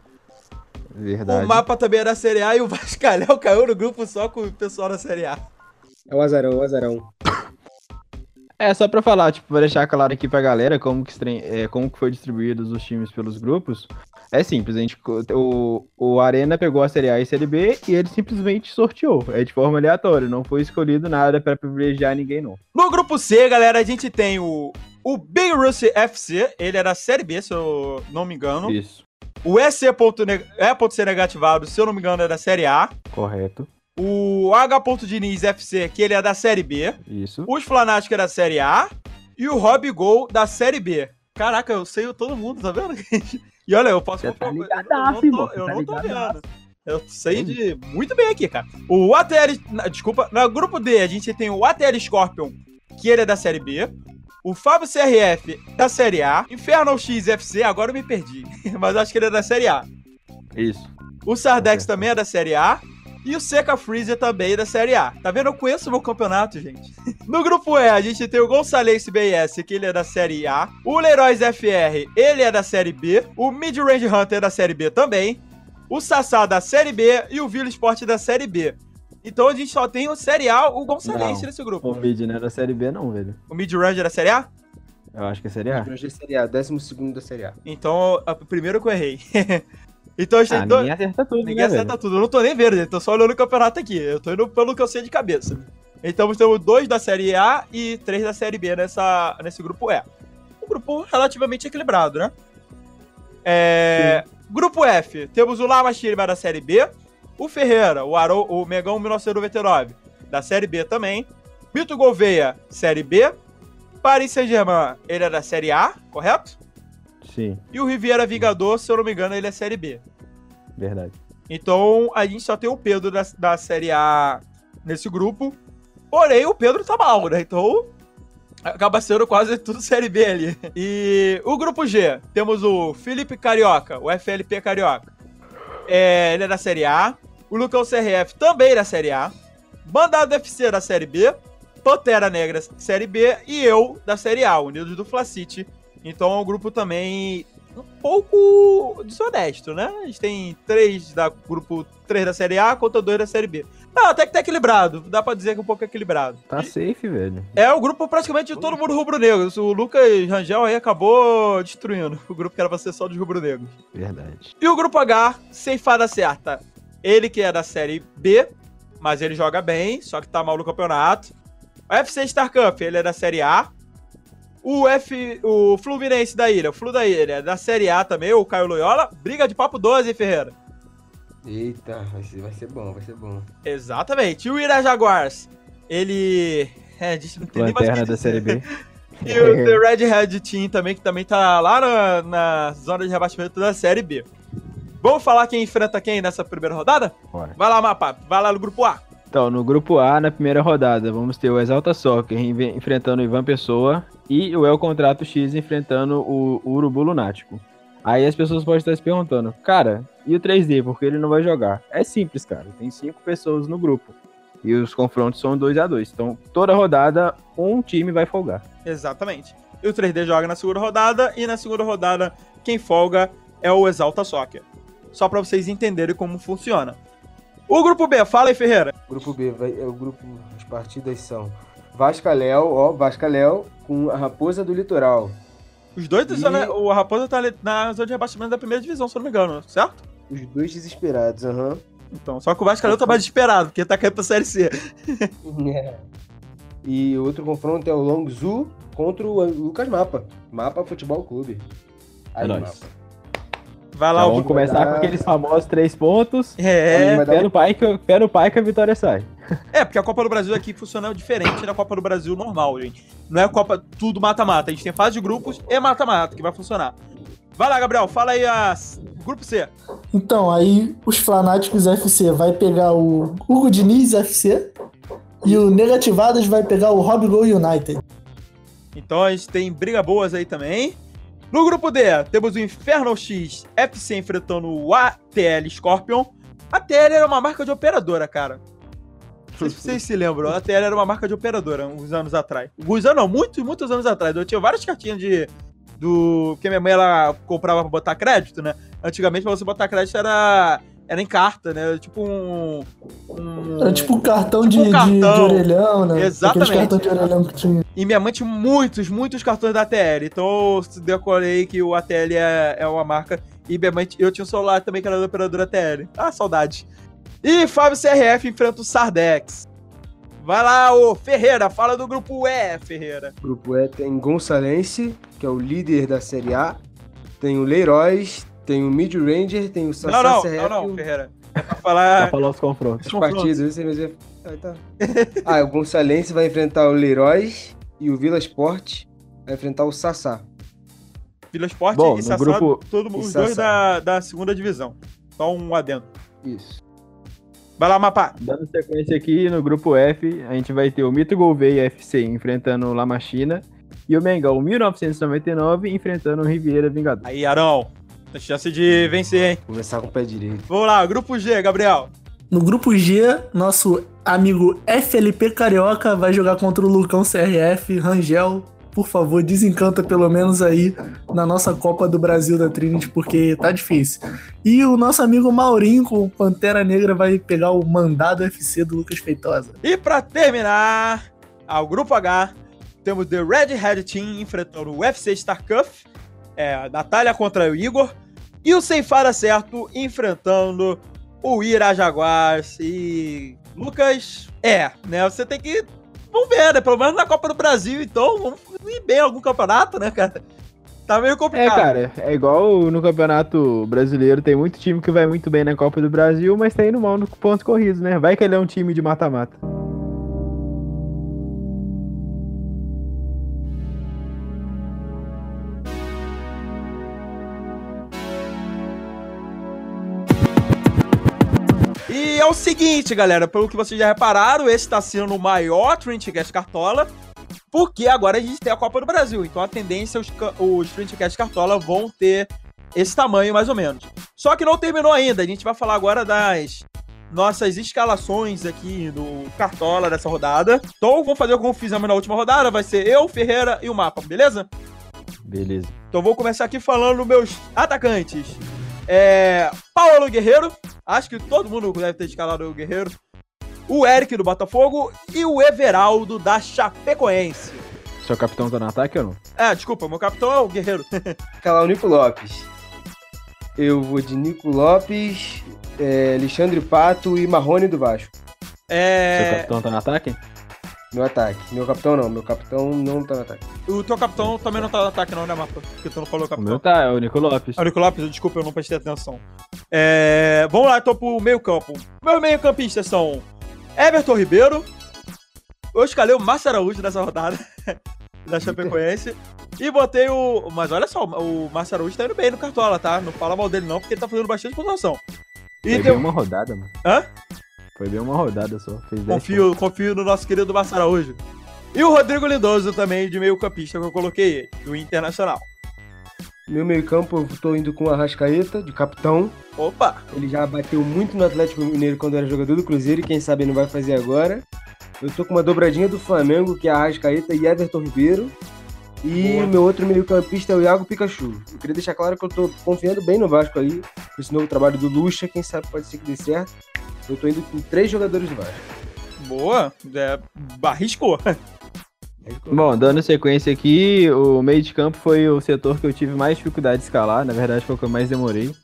Verdade. O mapa também é da Série A e o *laughs* Vascalhau caiu no grupo só com o pessoal da Série A. É o azarão, é o azarão. *coughs* É, só pra falar, tipo, pra deixar claro aqui pra galera como que, é, como que foi distribuídos os times pelos grupos. É simples, a gente, o, o Arena pegou a Série A e a Série B e ele simplesmente sorteou. É de forma aleatória, não foi escolhido nada pra privilegiar ninguém, não. No grupo C, galera, a gente tem o, o Big Russia FC, ele é da Série B, se eu não me engano. Isso, O EC.C negativado, se eu não me engano, é da Série A. correto. O H. Diniz FC, que ele é da Série B. Isso. Os Flanáticos é da Série A. E o Rob Gol da Série B. Caraca, eu sei todo mundo, tá vendo? *laughs* E olha, eu posso Você tá eu- eu- ligadaço, eu, não tô, eu tá não tô ligadaço. vendo. Eu sei de muito bem aqui, cara. O ATL. Desculpa, no grupo D a gente tem o ATL Scorpion, que ele é da Série B. O Fábio CRF da Série A. Infernal X FC, agora eu me perdi. *laughs* Mas acho que ele é da Série A. Isso. O Sardex também é da Série A. E o Seca Freezer também é da Série A. Tá vendo? Eu conheço o meu campeonato, gente. *laughs* No grupo E, a gente tem o Gonçalves BS, que ele é da Série A. O Leroy's FR, ele é da Série B. O Mid Range Hunter é da Série B também. O Sassá da Série B e o Vila Sport da Série B. Então a gente só tem o Série A, o Gonçalves Não. nesse grupo. O mid não é da série B, não, velho. O Mid Range é da Série A? Eu acho que é série A. Hoje é Série A, 12 da Série A. Então, a- o primeiro que eu errei. *laughs* então a gente Ah, tem dois. ninguém acerta tudo, Ninguém né, acerta velho? tudo. Eu não tô nem vendo, gente. Tô só olhando o campeonato aqui. Eu tô indo pelo que eu sei de cabeça. Então temos dois da Série A e três da Série B nessa, nesse grupo E. Um grupo relativamente equilibrado, né? É, grupo F, temos o Lama Shirima da Série B, o Ferreira, o, Arou, o Megão 1999 da Série B também, Mito Gouveia, Série B, Paris Saint-Germain, ele é da Série A, correto? Sim, E o Riviera Vingador, se eu não me engano, ele é Série B. verdade. Então a gente só tem o Pedro da, da Série A nesse grupo. Porém, o Pedro tá mal, né? Então acaba sendo quase tudo Série B ali. E o grupo G, temos o Felipe Carioca, o FLP Carioca. É, ele é da Série A. O Lucão CRF também é da Série A. Mandado FC da Série B. Pantera Negra Série B. E eu da Série A, Unidos do Flacite. Então é um grupo também um pouco desonesto, né? A gente tem três da grupo 3 da Série A contra dois da Série B. Não, até que tá equilibrado. Dá pra dizer que é um pouco equilibrado. Tá safe, velho. É o grupo praticamente de todo mundo rubro-negro. O Lucas Rangel aí acabou destruindo o grupo que era pra ser só dos rubro-negros. Verdade. E o grupo H, ceifada certa. Ele que é da Série B, mas ele joga bem, só que tá mal no campeonato. O FC Star Cup, ele é da Série A. O F, o Fluminense da Ilha, o Flu da Ilha, é da Série A também, o Caio Loyola. Briga de papo 12, hein, Ferreira? Eita, vai ser, vai ser bom, vai ser bom. Exatamente. E o Ira Jaguars, ele... É, gente não tem nem Lanterna da dizer. série B. *laughs* E o The Red Red Team também, que também tá lá na, na zona de rebaixamento da Série B. Vamos falar quem enfrenta quem nessa primeira rodada? Bora. Vai lá, Mapa. Vai lá no grupo A. Então, no grupo A, na primeira rodada, vamos ter o Exalta Soccer enfrentando o Ivan Pessoa e o El Contrato X enfrentando o Urubu Lunático. Aí as pessoas podem estar se perguntando, cara, e o 3D, por que ele não vai jogar? É simples, cara. Tem cinco pessoas no grupo. E os confrontos são 2 a 2 Então, toda rodada, um time vai folgar. Exatamente. E o 3D joga na segunda rodada. E na segunda rodada, quem folga é o Exalta Soccer. Só pra vocês entenderem como funciona. O grupo B, fala aí, Ferreira. Grupo B, vai, é o grupo, as partidas são Vascaléu, ó, Vascaléu com a Raposa do Litoral. Os dois E- zona. O Raposa tá na zona de rebaixamento da primeira divisão, se eu não me engano, certo? Os dois desesperados, aham. Então, só que o Vasco tá mais desesperado, porque tá caindo pra Série C. *laughs* É. E o outro confronto é o Longzu contra o Lucas Mapa. Mapa Futebol Clube. É nóis. Mapa. Vai lá, Então, vamos começar com aqueles famosos três pontos. É, Pé no, pai que, pé no pai que a vitória sai. é, porque a Copa do Brasil aqui funciona diferente da Copa do Brasil normal, gente. Não é Copa tudo mata-mata. A gente tem fase de grupos e mata-mata que vai funcionar. Vai lá, Gabriel, fala aí a grupo C. Então, aí os Fanáticos FC vai pegar o Hugo Diniz FC e o Negativadas vai pegar o Rob Go United. Então a gente tem briga boas aí também. No grupo D, temos o Inferno X FC enfrentando o ATL Scorpion. A ATL era uma marca de operadora, cara. Não sei se vocês se lembram. A ATL era uma marca de operadora uns anos atrás. Uns anos não, muitos, muitos anos atrás. Eu tinha várias cartinhas de. Do. Porque minha mãe ela comprava pra botar crédito, né? Antigamente, pra você botar crédito era. Era em carta, né? Tipo um. um- É tipo um cartão, de, Tipo um de- cartão. de orelhão, né? Exatamente. Aqueles cartões de orelhão que tinha. E minha mãe tinha muitos, muitos cartões da ATL. Então eu decorei que o ATL é, é uma marca. E minha mãe, eu tinha um celular também que era da operadora ATL. Ah, saudade. E Fábio CRF enfrenta o Sardex. Vai lá, ô Ferreira, fala do grupo E, Ferreira. Grupo E tem Gonçalense, que é o líder da Série A. Tem o Leiroz, tem o Mid Ranger, tem o Sassá Não, não, não, não, o- Ferreira. É pra Pra falar. falar os confrontos. Os partidos, você vai dizer. Ah, tá. *laughs* ah, o Gonçalense vai enfrentar o Leiroz e o Vila Sport vai enfrentar o Sassá. Vila Esporte Bom, e no Sassá, grupo- todo, e os dois Sassá. da, da segunda divisão. Só um adendo. Isso. Vai lá, Mapa. Dando sequência aqui no grupo F, a gente vai ter o Mito Gouveia FC enfrentando o La Machina e o Mengão 1999 enfrentando o Riviera Vingador. Aí, Arão. Tem chance de vencer, hein? Começar com o pé direito. Vamos lá, grupo G, Gabriel. No grupo G, nosso amigo FLP Carioca vai jogar contra o Lucão CRF, Rangel. Por favor, desencanta pelo menos aí na nossa Copa do Brasil da Trinity, porque tá difícil. E o nosso amigo Maurinho com Pantera Negra vai pegar o mandado FC do Lucas Feitosa. E pra terminar, ao grupo H, temos The Red Hat Team enfrentando o UFC StarCuff, é, a Natália contra o Igor, e o Ceifara Certo enfrentando o Ira Jaguars. E Lucas, é, né? Você tem que. Vamos ver, né? Pelo menos na Copa do Brasil, então, vamos ir bem em algum campeonato, né, cara? Tá meio É, complicado. cara, é igual no Campeonato Brasileiro, tem muito time que vai muito bem na Copa do Brasil, mas tá indo mal no pontos corridos, né? Vai que ele é um time de mata-mata. O seguinte, galera, pelo que vocês já repararam, esse tá sendo o maior Trintcast Cartola, porque agora a gente tem a Copa do Brasil. Então a tendência, os, ca- os Trintcast Cartola vão ter esse tamanho mais ou menos. Só que não terminou ainda, a gente vai falar agora das nossas escalações aqui do Cartola dessa rodada. Então vamos fazer como fizemos na última rodada, vai ser eu, Ferreira e o Mapa, beleza? Beleza. Então vou começar aqui falando meus atacantes. É. Paulo Guerreiro. Acho que todo mundo deve ter escalado o Guerreiro. O Eric do Botafogo e o Everaldo da Chapecoense. Seu capitão tá no ataque ou não? É, desculpa, meu capitão é o Guerreiro. *laughs* Calar o Nico Lopes. Eu vou de Nico Lopes, é, Alexandre Pato e Marrone do Vasco. Seu É. capitão tá no ataque? Meu ataque. Meu capitão não, meu capitão não tá no ataque. O teu capitão também não tá no ataque, não, né, Mapa? Porque tu não falou O capitão. meu tá, é o Nico Lopes. Ah, o Nico Lopes, desculpa, eu não prestei atenção. É, vamos lá, então, pro meio campo. Meus meio campistas são Everton Ribeiro. Eu escalei o Márcio Araújo nessa rodada, *laughs* da Chapecoense. E botei o... Mas olha só, o Márcio Araújo tá indo bem no Cartola, tá? Não fala mal dele não, porque ele tá fazendo bastante pontuação. E bem uma rodada, mano. Hã? Foi bem uma rodada só. Fez 10 Confio, confio no nosso querido Márcio Araújo. E o Rodrigo Lindoso também, de meio campista, que eu coloquei ele, do Internacional. Meu meio campo eu tô indo com o Arrascaeta, de capitão. Opa! Ele já bateu muito no Atlético Mineiro quando era jogador do Cruzeiro e quem sabe não vai fazer agora. Eu tô com uma dobradinha do Flamengo, que é Arrascaeta e Everton Ribeiro. E o meu outro meio campista é o Iago Pikachu. Eu queria deixar claro que eu tô confiando bem no Vasco aí, com esse novo trabalho do Lucha, quem sabe pode ser que dê certo. Eu tô indo com três jogadores do Vasco. Boa! É, arriscou. Bom, dando sequência aqui, o meio de campo foi o setor que eu tive mais dificuldade de escalar, na verdade foi o que eu mais demorei.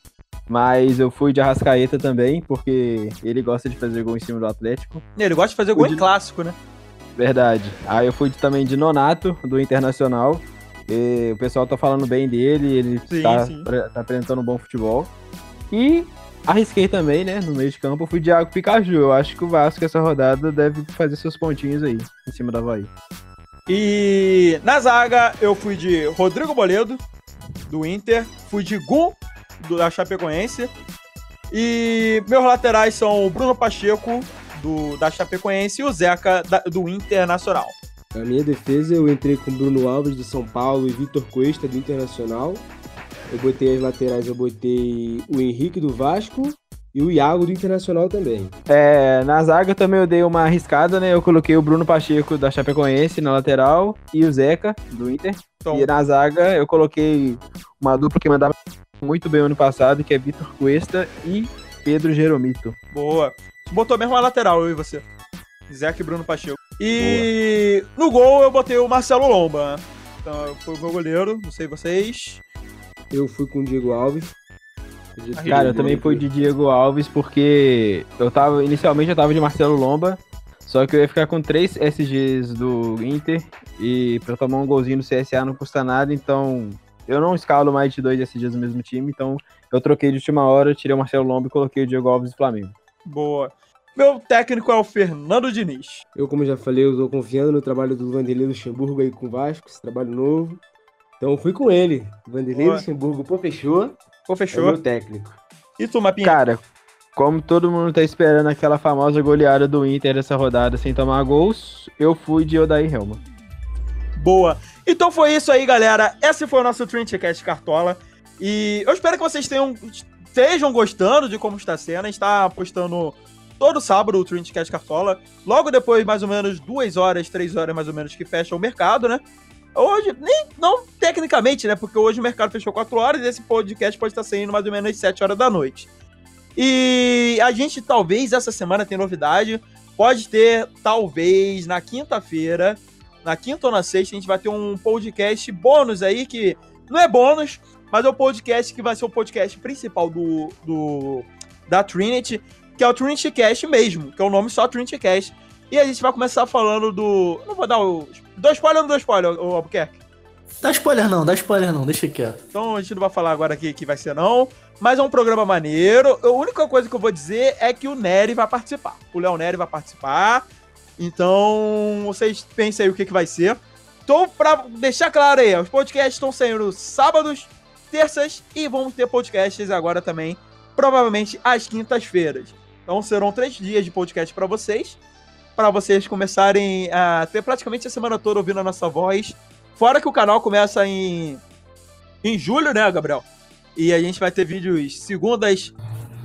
Mas eu fui de Arrascaeta também, porque ele gosta de fazer gol em cima do Atlético. Ele gosta de fazer gol O em de- clássico, né? Verdade. Aí eu fui também de Nonato, do Internacional. O pessoal tá falando bem dele, ele Sim, tá, sim. tá apresentando um bom futebol. E arrisquei também, né? No meio de campo, eu fui de Iago Pikachu. Eu acho que o Vasco essa rodada deve fazer seus pontinhos aí, em cima da Havaí. E na zaga eu fui de Rodrigo Boledo, do Inter. Fui de do, da Chapecoense. E meus laterais são o Bruno Pacheco, do, da Chapecoense, e o Zeca, da- do Internacional. Na minha defesa, eu entrei com Bruno Alves do São Paulo e Vitor Cuesta do Internacional. Eu botei as laterais, eu botei o Henrique do Vasco e o Iago do Internacional também. É, na zaga também eu dei uma arriscada, né? Eu coloquei o Bruno Pacheco da Chapecoense na lateral e o Zeca do Inter. Então, E na zaga eu coloquei uma dupla que mandava muito bem ano passado, que é Vitor Cuesta e Pedro Jeromito. boa. Botou mesmo a lateral, eu e você. Zeca e Bruno Pacheco. E no gol eu botei o Marcelo Lomba. né? Então foi o meu goleiro, não sei vocês. Eu fui com o Diego Alves. Cara, eu também fui de Diego Alves porque eu tava. Inicialmente eu tava de Marcelo Lomba. Só que eu ia ficar com três SGs do Inter. E pra tomar um golzinho no CSA não custa nada, então. Eu não escalo mais de dois SGs no mesmo time, então eu troquei de última hora, tirei o Marcelo Lomba e coloquei o Diego Alves do Flamengo. Boa. Meu técnico é o Fernando Diniz. Eu, como já falei, eu tô confiando no trabalho do Vanderlei Luxemburgo aí com o Vasco, esse trabalho novo. Então eu fui com ele. Vanderlei Boa. Luxemburgo, pô, fechou. Pô, É o fechou. meu técnico. E tu, Mapinha? Cara, como todo mundo tá esperando aquela famosa goleada do Inter essa rodada sem tomar gols, eu fui de Odair Helma. Boa. Então foi isso aí, galera. Esse foi o nosso Trintcast Cartola. E eu espero que vocês tenham, estejam gostando de como está sendo. A gente está postando todo sábado o Trendcast Cartola. Logo depois, mais ou menos duas horas, três horas mais ou menos, que fecha o mercado, né? Hoje, nem, não tecnicamente, né? Porque hoje o mercado fechou 4 horas e esse podcast pode estar saindo mais ou menos às 7 horas da noite. E a gente talvez essa semana tem novidade. Pode ter, talvez, na quinta-feira, na quinta ou na sexta, a gente vai ter um podcast bônus aí, que não é bônus, mas é o podcast que vai ser o podcast principal do, do da Trinity, que é o Trinity Cast mesmo, que é o nome só Trinity Cast. E a gente vai começar falando do. Não vou dar o. Dou spoiler ou não dou spoiler, o Albuquerque? Dá spoiler não, dá spoiler não, deixa quieto. Então a gente não vai falar agora aqui que vai ser não. Mas é um programa maneiro. A única coisa que eu vou dizer é que o Nery vai participar. O Léo Nery vai participar. Então, vocês pensem aí o que, que vai ser. Então, pra deixar claro aí, os podcasts estão saindo sábados, terças e vamos ter podcasts agora também, provavelmente às quintas-feiras. Então serão três dias de podcast para vocês, para vocês começarem a ter praticamente a semana toda ouvindo a nossa voz. Fora que o canal começa em, em julho, né, Gabriel? E a gente vai ter vídeos segundas,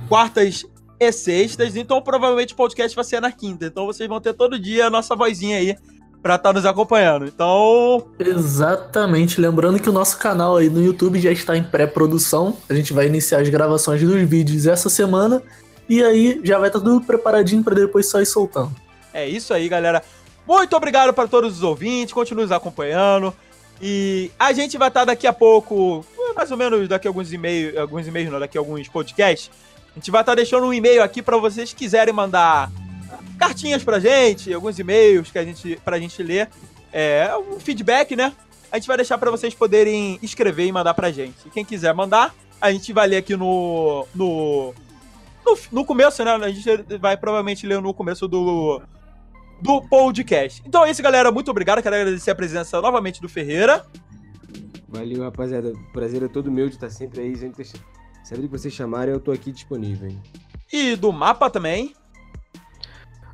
quartas e sextas, então provavelmente o podcast vai ser na quinta. Então vocês vão ter todo dia a nossa vozinha aí para estar tá nos acompanhando. Então. Exatamente. Lembrando que o nosso canal aí no YouTube já está em pré-produção. A gente vai iniciar as gravações dos vídeos essa semana. E aí já vai estar tá tudo preparadinho para depois só ir soltando. É isso aí, galera. Muito obrigado para todos os ouvintes. Continue nos acompanhando. E a gente vai estar tá daqui a pouco, mais ou menos daqui a alguns e-mails, alguns e-mails, não, daqui a alguns podcasts a gente vai estar tá deixando um e-mail aqui para vocês que quiserem mandar cartinhas pra gente, alguns e-mails que a gente, pra gente ler. É, um feedback, né? A gente vai deixar para vocês poderem escrever e mandar pra gente. quem quiser mandar, a gente vai ler aqui no, no, no, no começo, né? A gente vai provavelmente ler no começo do, do podcast. Então é isso, galera. Muito obrigado. Quero agradecer a presença novamente do Ferreira. Valeu, rapaziada. O prazer é todo meu de estar sempre aí. Sempre que vocês chamarem, eu tô aqui disponível. Hein? E do mapa também.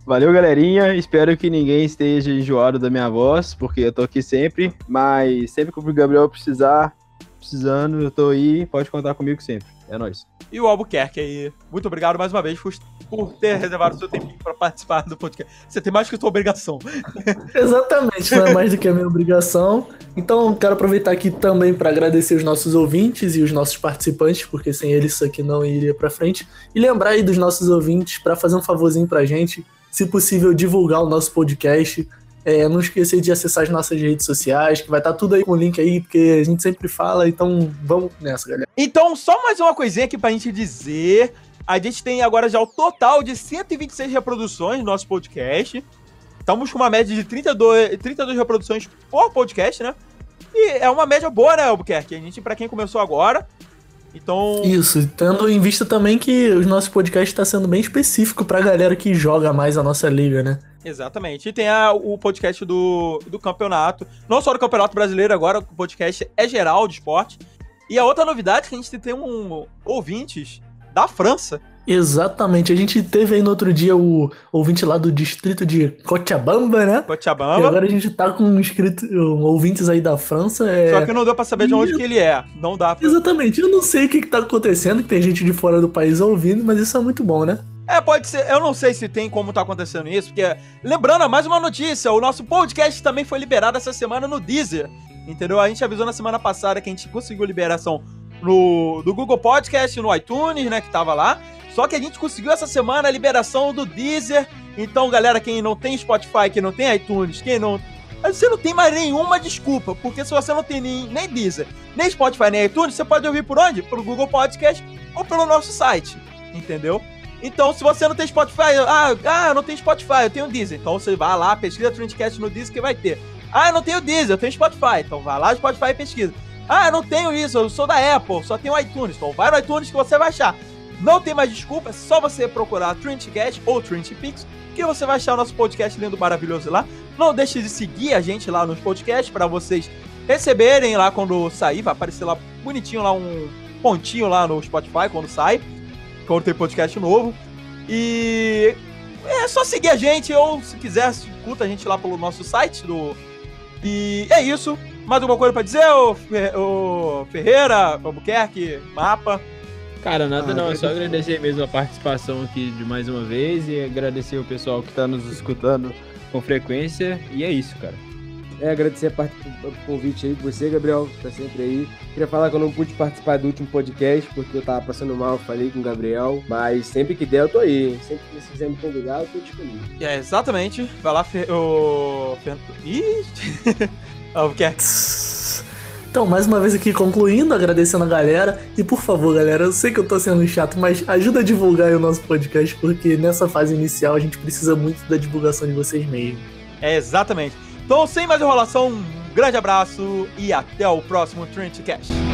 Valeu, galerinha. Espero que ninguém esteja enjoado da minha voz, porque eu tô aqui sempre. Mas sempre que o Gabriel precisar, precisando, eu tô aí. Pode contar comigo sempre. É nóis. E o Albuquerque aí. Muito obrigado mais uma vez por, por ter reservado o seu tempinho para participar do podcast. Você tem mais que a sua obrigação. *laughs* Exatamente, não é mais do que a minha obrigação. Então, quero aproveitar aqui também para agradecer os nossos ouvintes e os nossos participantes, porque sem eles isso aqui não iria para frente. E lembrar aí dos nossos ouvintes para fazer um favorzinho pra gente, se possível, divulgar o nosso podcast. É, não esquecer de acessar as nossas redes sociais, que vai estar tá tudo aí com o link aí, porque a gente sempre fala, então vamos nessa, galera. Então, só mais uma coisinha aqui pra gente dizer. A gente tem agora já o total de 126 reproduções no nosso podcast. Estamos com uma média de 32, 32 reproduções por podcast, né? E é uma média boa, né, Albuquerque? A gente, pra quem começou agora, então. Isso, tendo em vista também que os nossos podcasts está sendo bem específico pra galera que joga mais a nossa liga, né? Exatamente. E tem a, o podcast do, do campeonato. Não só do campeonato brasileiro, agora o podcast é geral de esporte. E a outra novidade é que a gente tem um ouvintes da França. Exatamente. A gente teve aí no outro dia o ouvinte lá do distrito de Cochabamba, né? Cochabamba. E agora a gente tá com inscrito, ouvintes aí da França. É... Só que não deu pra saber de onde e... que ele é. Não dá pra... Exatamente. Eu não sei o que, que tá acontecendo, que tem gente de fora do país ouvindo, mas isso é muito bom, né? É, pode ser. Eu não sei se tem como tá acontecendo isso, porque. Lembrando, mais uma notícia: o nosso podcast também foi liberado essa semana no Deezer. Entendeu? A gente avisou na semana passada que a gente conseguiu liberação no, do Google Podcast, no iTunes, né? Que tava lá. Só que a gente conseguiu essa semana a liberação do Deezer. Então, galera, quem não tem Spotify, quem não tem iTunes, quem não. Você não tem mais nenhuma desculpa, porque se você não tem nem, nem Deezer, nem Spotify, nem iTunes, você pode ouvir por onde? Pelo Google Podcast ou pelo nosso site, entendeu? Então, se você não tem Spotify, ah, ah, não tenho Spotify, eu tenho Deezer. Então você vai lá, pesquisa Trendcast no Deezer que vai ter. Ah, eu não tenho Deezer, eu tenho Spotify. Então vai lá no Spotify e pesquisa. Ah, eu não tenho isso, eu sou da Apple, só tenho iTunes. Então vai no iTunes que você vai achar. Não tem mais desculpa, é só você procurar Trendcast ou Trendpix que você vai achar o nosso podcast lindo, maravilhoso lá. Não deixe de seguir a gente lá nos podcasts para vocês receberem lá quando sair, vai aparecer lá bonitinho lá um pontinho lá no Spotify quando sai quando tem podcast novo. E é só seguir a gente, ou se quiser, escuta a gente lá pelo nosso site. Do... E é isso. Mais alguma coisa pra dizer, ô Ferreira, Albuquerque, Mapa? Cara, nada Ah, não, é só agradecer mesmo a participação aqui de mais uma vez e agradecer o pessoal que tá nos escutando com frequência. E é isso, cara. É, agradecer a part... o convite aí por você, Gabriel, que tá sempre aí. Queria falar que eu não pude participar do último podcast, porque eu tava passando mal, falei com o Gabriel. Mas sempre que der, eu tô aí. Sempre que você quiser me convidar, eu tô disponível. É, exatamente. Vai lá, Fer... ô... Fer... Ih! *laughs* Albuquerque. Então, mais uma vez aqui concluindo, agradecendo a galera. E por favor, galera, eu sei que eu tô sendo chato, mas ajuda a divulgar o nosso podcast, porque nessa fase inicial a gente precisa muito da divulgação de vocês mesmo. É, exatamente. Então, sem mais enrolação, um grande abraço e até o próximo Trinity Cast.